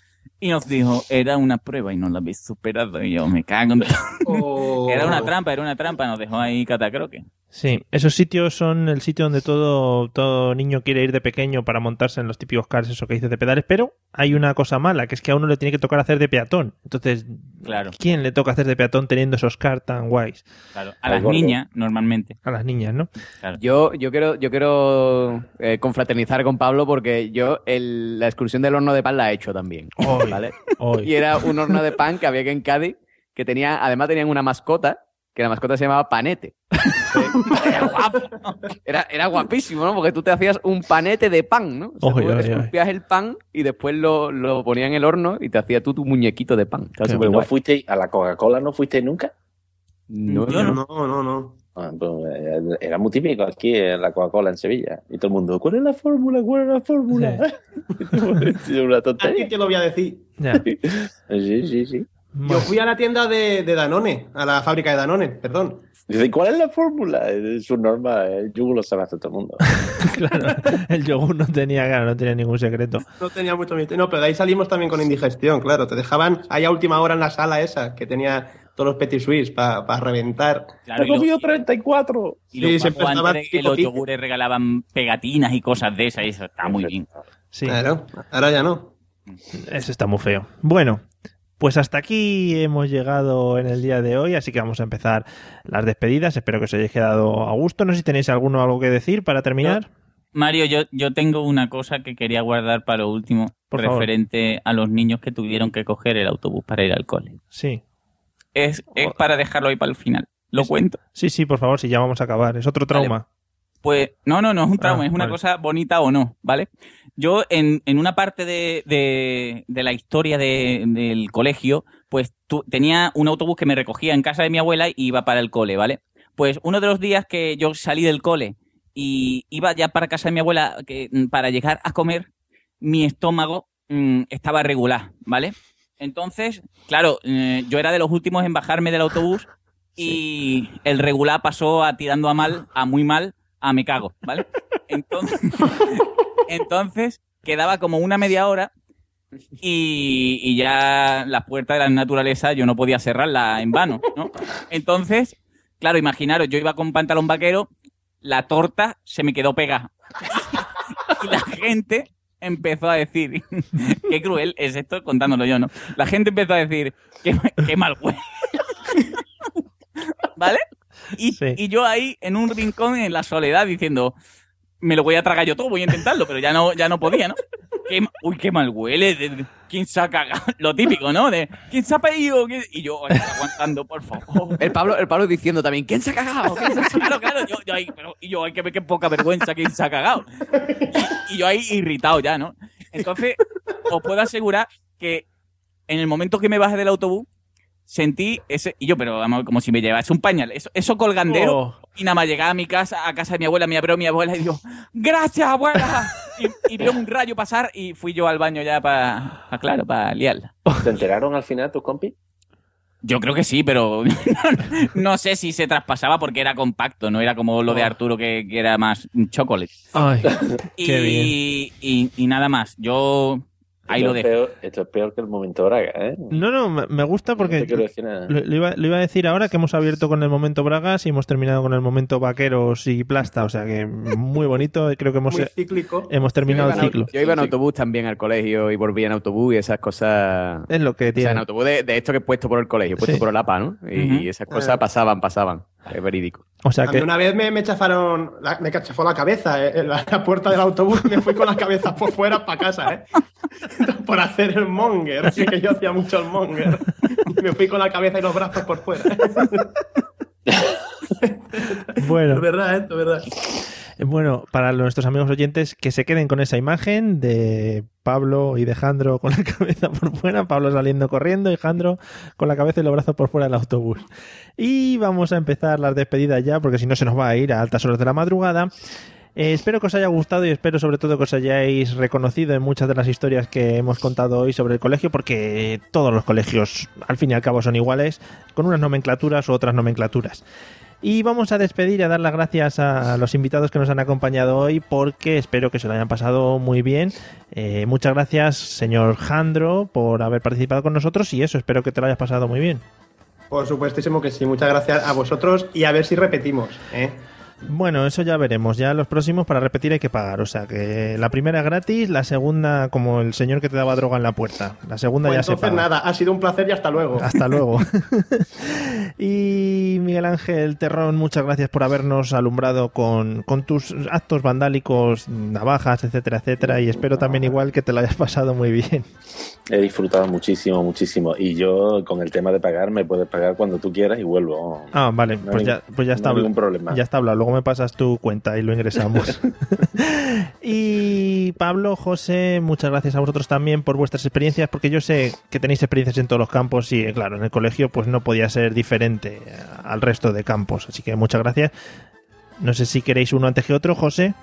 S5: Y nos dijo, era una prueba y no la habéis superado. Y yo, me cago en todo. Era una trampa, era una trampa, nos dejó ahí catacroque.
S1: Sí, esos sitios son el sitio donde todo, todo niño quiere ir de pequeño para montarse en los típicos cars, eso que dices de pedales, pero hay una cosa mala, que es que a uno le tiene que tocar hacer de peatón. Entonces,
S5: Claro,
S1: ¿quién le toca hacer de peatón teniendo esos cars tan guays?
S5: claro. A las niñas, normalmente.
S1: A las niñas, ¿no?
S4: Yo, yo quiero, yo quiero eh, confraternizar con Pablo porque yo el- la excursión del horno de pan la he hecho también. ¿Vale?
S1: Hoy.
S4: Y era un horno de pan que había que en Cádiz, que tenía, además tenían una mascota, que la mascota se llamaba Panete. Era guapo. Era, era guapísimo, ¿no? Porque tú te hacías un panete de pan, ¿no? O sea,
S1: Oy,
S4: tú esculpías el pan y después lo, lo ponías en el horno y te hacías tú tu muñequito de pan. Estaba
S3: ¿Y
S4: súper
S3: no fuiste a la Coca-Cola no fuiste nunca?
S4: No,
S2: Yo no, no, no.
S3: Ah, pues, eh, era muy típico aquí en la Coca-Cola en Sevilla. Y todo el mundo, ¿cuál es la fórmula? ¿Cuál es la fórmula? una
S2: ¿A
S3: tontería.
S2: ti te lo voy a decir?
S3: Sí, sí, sí.
S2: Yo fui a la tienda de, de Danone, a la fábrica de Danone, perdón.
S3: Dice, ¿cuál es la fórmula? Es su norma, el yugo lo sabe hacer todo el mundo.
S1: El yogur no tenía, claro, no tenía ningún secreto.
S2: No tenía mucho misterio. No, pero de ahí salimos también con indigestión, claro. Te dejaban ahí a última hora en la sala esa, que tenía todos los petit suisse para reventar.
S5: Claro, y lo-
S3: 34.
S5: Y los
S2: Sí,
S5: que los yogures regalaban pegatinas y cosas de esas, y eso está muy bien.
S1: Sí.
S2: Claro, ahora ya no.
S1: Eso está muy feo. Bueno, pues hasta aquí hemos llegado en el día de hoy, así que vamos a empezar las despedidas. Espero que os hayáis quedado a gusto. No sé si tenéis alguno algo que decir para terminar.
S5: Mario, yo, yo tengo una cosa que quería guardar para lo último,
S1: Por favor.
S5: referente a los niños que tuvieron que coger el autobús para ir al cole.
S1: Sí.
S5: Es, es para dejarlo ahí para el final. Lo cuento.
S1: Sí, sí, por favor, si ya vamos a acabar. Es otro trauma.
S5: Pues no, no, no es un trauma,
S1: Ah,
S5: es una
S1: vale.
S5: cosa bonita o no, ¿vale? Yo en, en una parte de, de- de la historia de- del colegio, pues tu- tenía un autobús que me recogía en casa de mi abuela y iba para el cole, ¿vale? Pues uno de los días que yo salí del cole y iba ya para casa de mi abuela que, mm, para llegar a comer, mi estómago mm, estaba regular, ¿vale? Entonces, claro, eh, yo era de los últimos en bajarme del autobús y el regular pasó a tirando a mal, a muy mal, a me cago, ¿vale? Entonces, entonces quedaba como una media hora y, y ya la puerta de la naturaleza yo no podía cerrarla en vano, ¿no? Entonces, claro, imaginaros, yo iba con pantalón vaquero, la torta se me quedó pegada. y la gente empezó a decir, qué cruel es esto contándolo yo, ¿no? La gente empezó a decir, qué, qué mal huele. ¿Vale? Y, y yo ahí en un rincón en la soledad diciendo, me lo voy a tragar yo todo, voy a intentarlo, pero ya no, ya no podía, ¿no? Qué uy, qué mal huele. de- de- ¿Quién se ha cagado? Lo típico, ¿no? De ¿quién se ha pedido? ¿Quién-?" Y yo aguantando, por favor.
S4: El Pablo, el Pablo diciendo también, ¿quién se ha cagado? ¿Quién se ha
S5: Claro, claro, yo, yo ahí, pero, y yo, hay que ver qué poca vergüenza quién se ha cagado. Y, y yo ahí irritado ya, ¿no? Entonces, os puedo asegurar que en el momento que me bajé del autobús, sentí ese, y yo, pero vamos, como si me llevase un pañal, eso, eso colgandero,
S1: Oh.
S5: y nada más llegaba a mi casa, a casa de mi abuela, me abrió mi abuela y dijo, ¡gracias, abuela! Y, y vio un rayo pasar y fui yo al baño ya para, claro, para liarla.
S3: ¿Te enteraron al final tus compis?
S5: Yo creo que sí, pero no sé si se traspasaba porque era compacto, no era como lo de Arturo que, que era más chocolate.
S1: Ay,
S5: y,
S1: qué bien.
S5: y- y nada más. Yo ahí
S3: esto
S5: lo
S3: es peor- esto es peor que el momento Braga, ¿eh?
S1: No, no, me gusta
S3: No
S1: porque
S3: te quiero decir nada.
S1: lo, lo iba, lo iba a decir ahora que hemos abierto con el momento Bragas y hemos terminado con el momento Vaqueros y Plasta. O sea que muy bonito. Creo que hemos,
S2: Muy cíclico.
S1: hemos terminado el ciclo.
S4: Yo iba en autobús también al colegio y volvía en autobús y esas cosas.
S1: Es lo que
S4: O sea,
S1: tiene.
S4: en autobús de, de esto que he puesto por el colegio, puesto
S1: Sí.
S4: por el APA, ¿no? Y, esas cosas
S2: Eh.
S4: pasaban, pasaban. Es verídico.
S1: O sea
S2: A mí
S1: que
S2: una vez me, me chafaron, la- me chafó la cabeza eh, en la, la puerta del autobús y me fui con la cabeza por fuera para casa, ¿eh? por hacer el monger, así que yo hacía mucho el monger. Y me fui con la cabeza y los brazos por fuera.
S1: bueno.
S2: Es verdad, ¿eh? Es verdad.
S1: Bueno, para nuestros amigos oyentes que se queden con esa imagen de Pablo y de Jandro con la cabeza por fuera, Pablo saliendo corriendo y Jandro con la cabeza y los brazos por fuera del autobús. Y vamos a empezar las despedidas ya, porque si no se nos va a ir a altas horas de la madrugada. Eh, espero que os haya gustado y espero sobre todo que os hayáis reconocido en muchas de las historias que hemos contado hoy sobre el colegio, porque todos los colegios al fin y al cabo son iguales, con unas nomenclaturas u otras nomenclaturas. Y vamos a despedir y a dar las gracias a los invitados que nos han acompañado hoy porque espero que se lo hayan pasado muy bien. Eh, muchas gracias, señor Jandro, por haber participado con nosotros y eso, espero que te lo hayas pasado muy bien.
S2: Por supuestísimo que sí. Muchas gracias a vosotros y a ver si repetimos, ¿eh?
S1: Bueno, eso ya veremos. Ya los próximos para repetir hay que pagar. O sea que la primera gratis, la segunda como el señor que te daba droga en la puerta. La segunda
S2: Pues
S1: ya se paga.
S2: nada, ha sido un placer y hasta luego.
S1: Hasta luego. y Miguel Ángel Terrón, muchas gracias por habernos alumbrado con, con tus actos vandálicos, navajas, etcétera, etcétera. Y espero también igual que te lo hayas pasado muy bien.
S3: He disfrutado muchísimo, muchísimo. Y yo, con el tema de pagar, me puedes pagar cuando tú quieras y vuelvo.
S1: Ah, vale,
S3: No
S1: pues
S3: hay-
S1: ya, pues ya
S3: no
S1: está
S3: ningún problema.
S1: Ya está hablado. Luego luego me pasas tu cuenta y lo ingresamos. y Pablo, José, muchas gracias a vosotros también por vuestras experiencias, porque yo sé que tenéis experiencias en todos los campos y, claro, en el colegio pues no podía ser diferente al resto de campos. Así que muchas gracias. No sé si queréis uno antes que otro, José.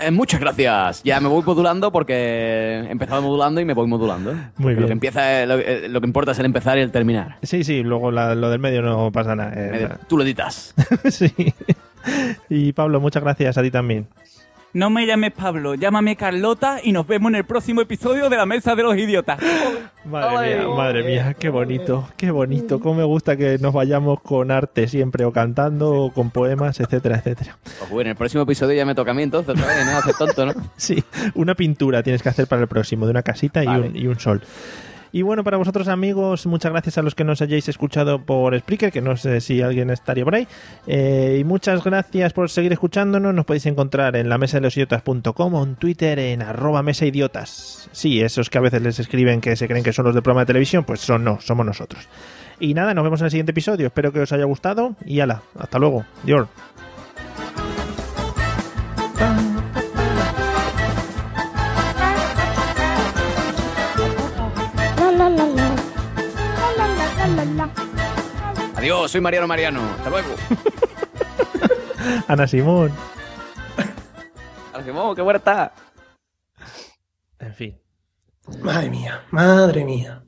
S4: Eh, muchas gracias. Ya me voy modulando porque he empezado modulando y me voy modulando.
S1: Muy
S4: Lo
S1: bien.
S4: que, empieza, lo, eh, lo que importa es el empezar y el terminar.
S1: Sí, sí, luego la- lo del medio no pasa nada. eh,
S4: Medio- Tú lo editas.
S1: sí. Y Pablo, muchas gracias a ti también.
S5: No me llames Pablo, llámame Carlota y nos vemos en el próximo episodio de La Mesa de los Idiotas.
S1: Madre mía, madre mía, qué bonito, qué bonito. Cómo me gusta que nos vayamos con arte siempre, o cantando, o con poemas, etcétera, etcétera.
S4: Pues bueno, en el próximo episodio ya me toca a mí entonces otra vez, ¿no? Hacer tonto, ¿no?
S1: Sí, una pintura tienes que hacer para el próximo, de una casita y,
S4: Vale.
S1: un, y un sol. Y bueno, para vosotros amigos, muchas gracias a los que nos hayáis escuchado por Spreaker, que no sé si alguien estaría por ahí. Eh, y muchas gracias por seguir escuchándonos. Nos podéis encontrar en la mesa de idiotas.com o en Twitter en arroba mesa idiotas. Sí, esos que a veces les escriben que se creen que son los del programa de televisión, pues son no, somos nosotros. Y nada, nos vemos en el siguiente episodio. Espero que os haya gustado y ala, hasta luego. Dior.
S4: Adiós, soy Mariano Mariano. Hasta luego.
S1: Ana Simón.
S4: Adiós, qué buena está.
S1: En fin.
S2: Madre mía, madre mía.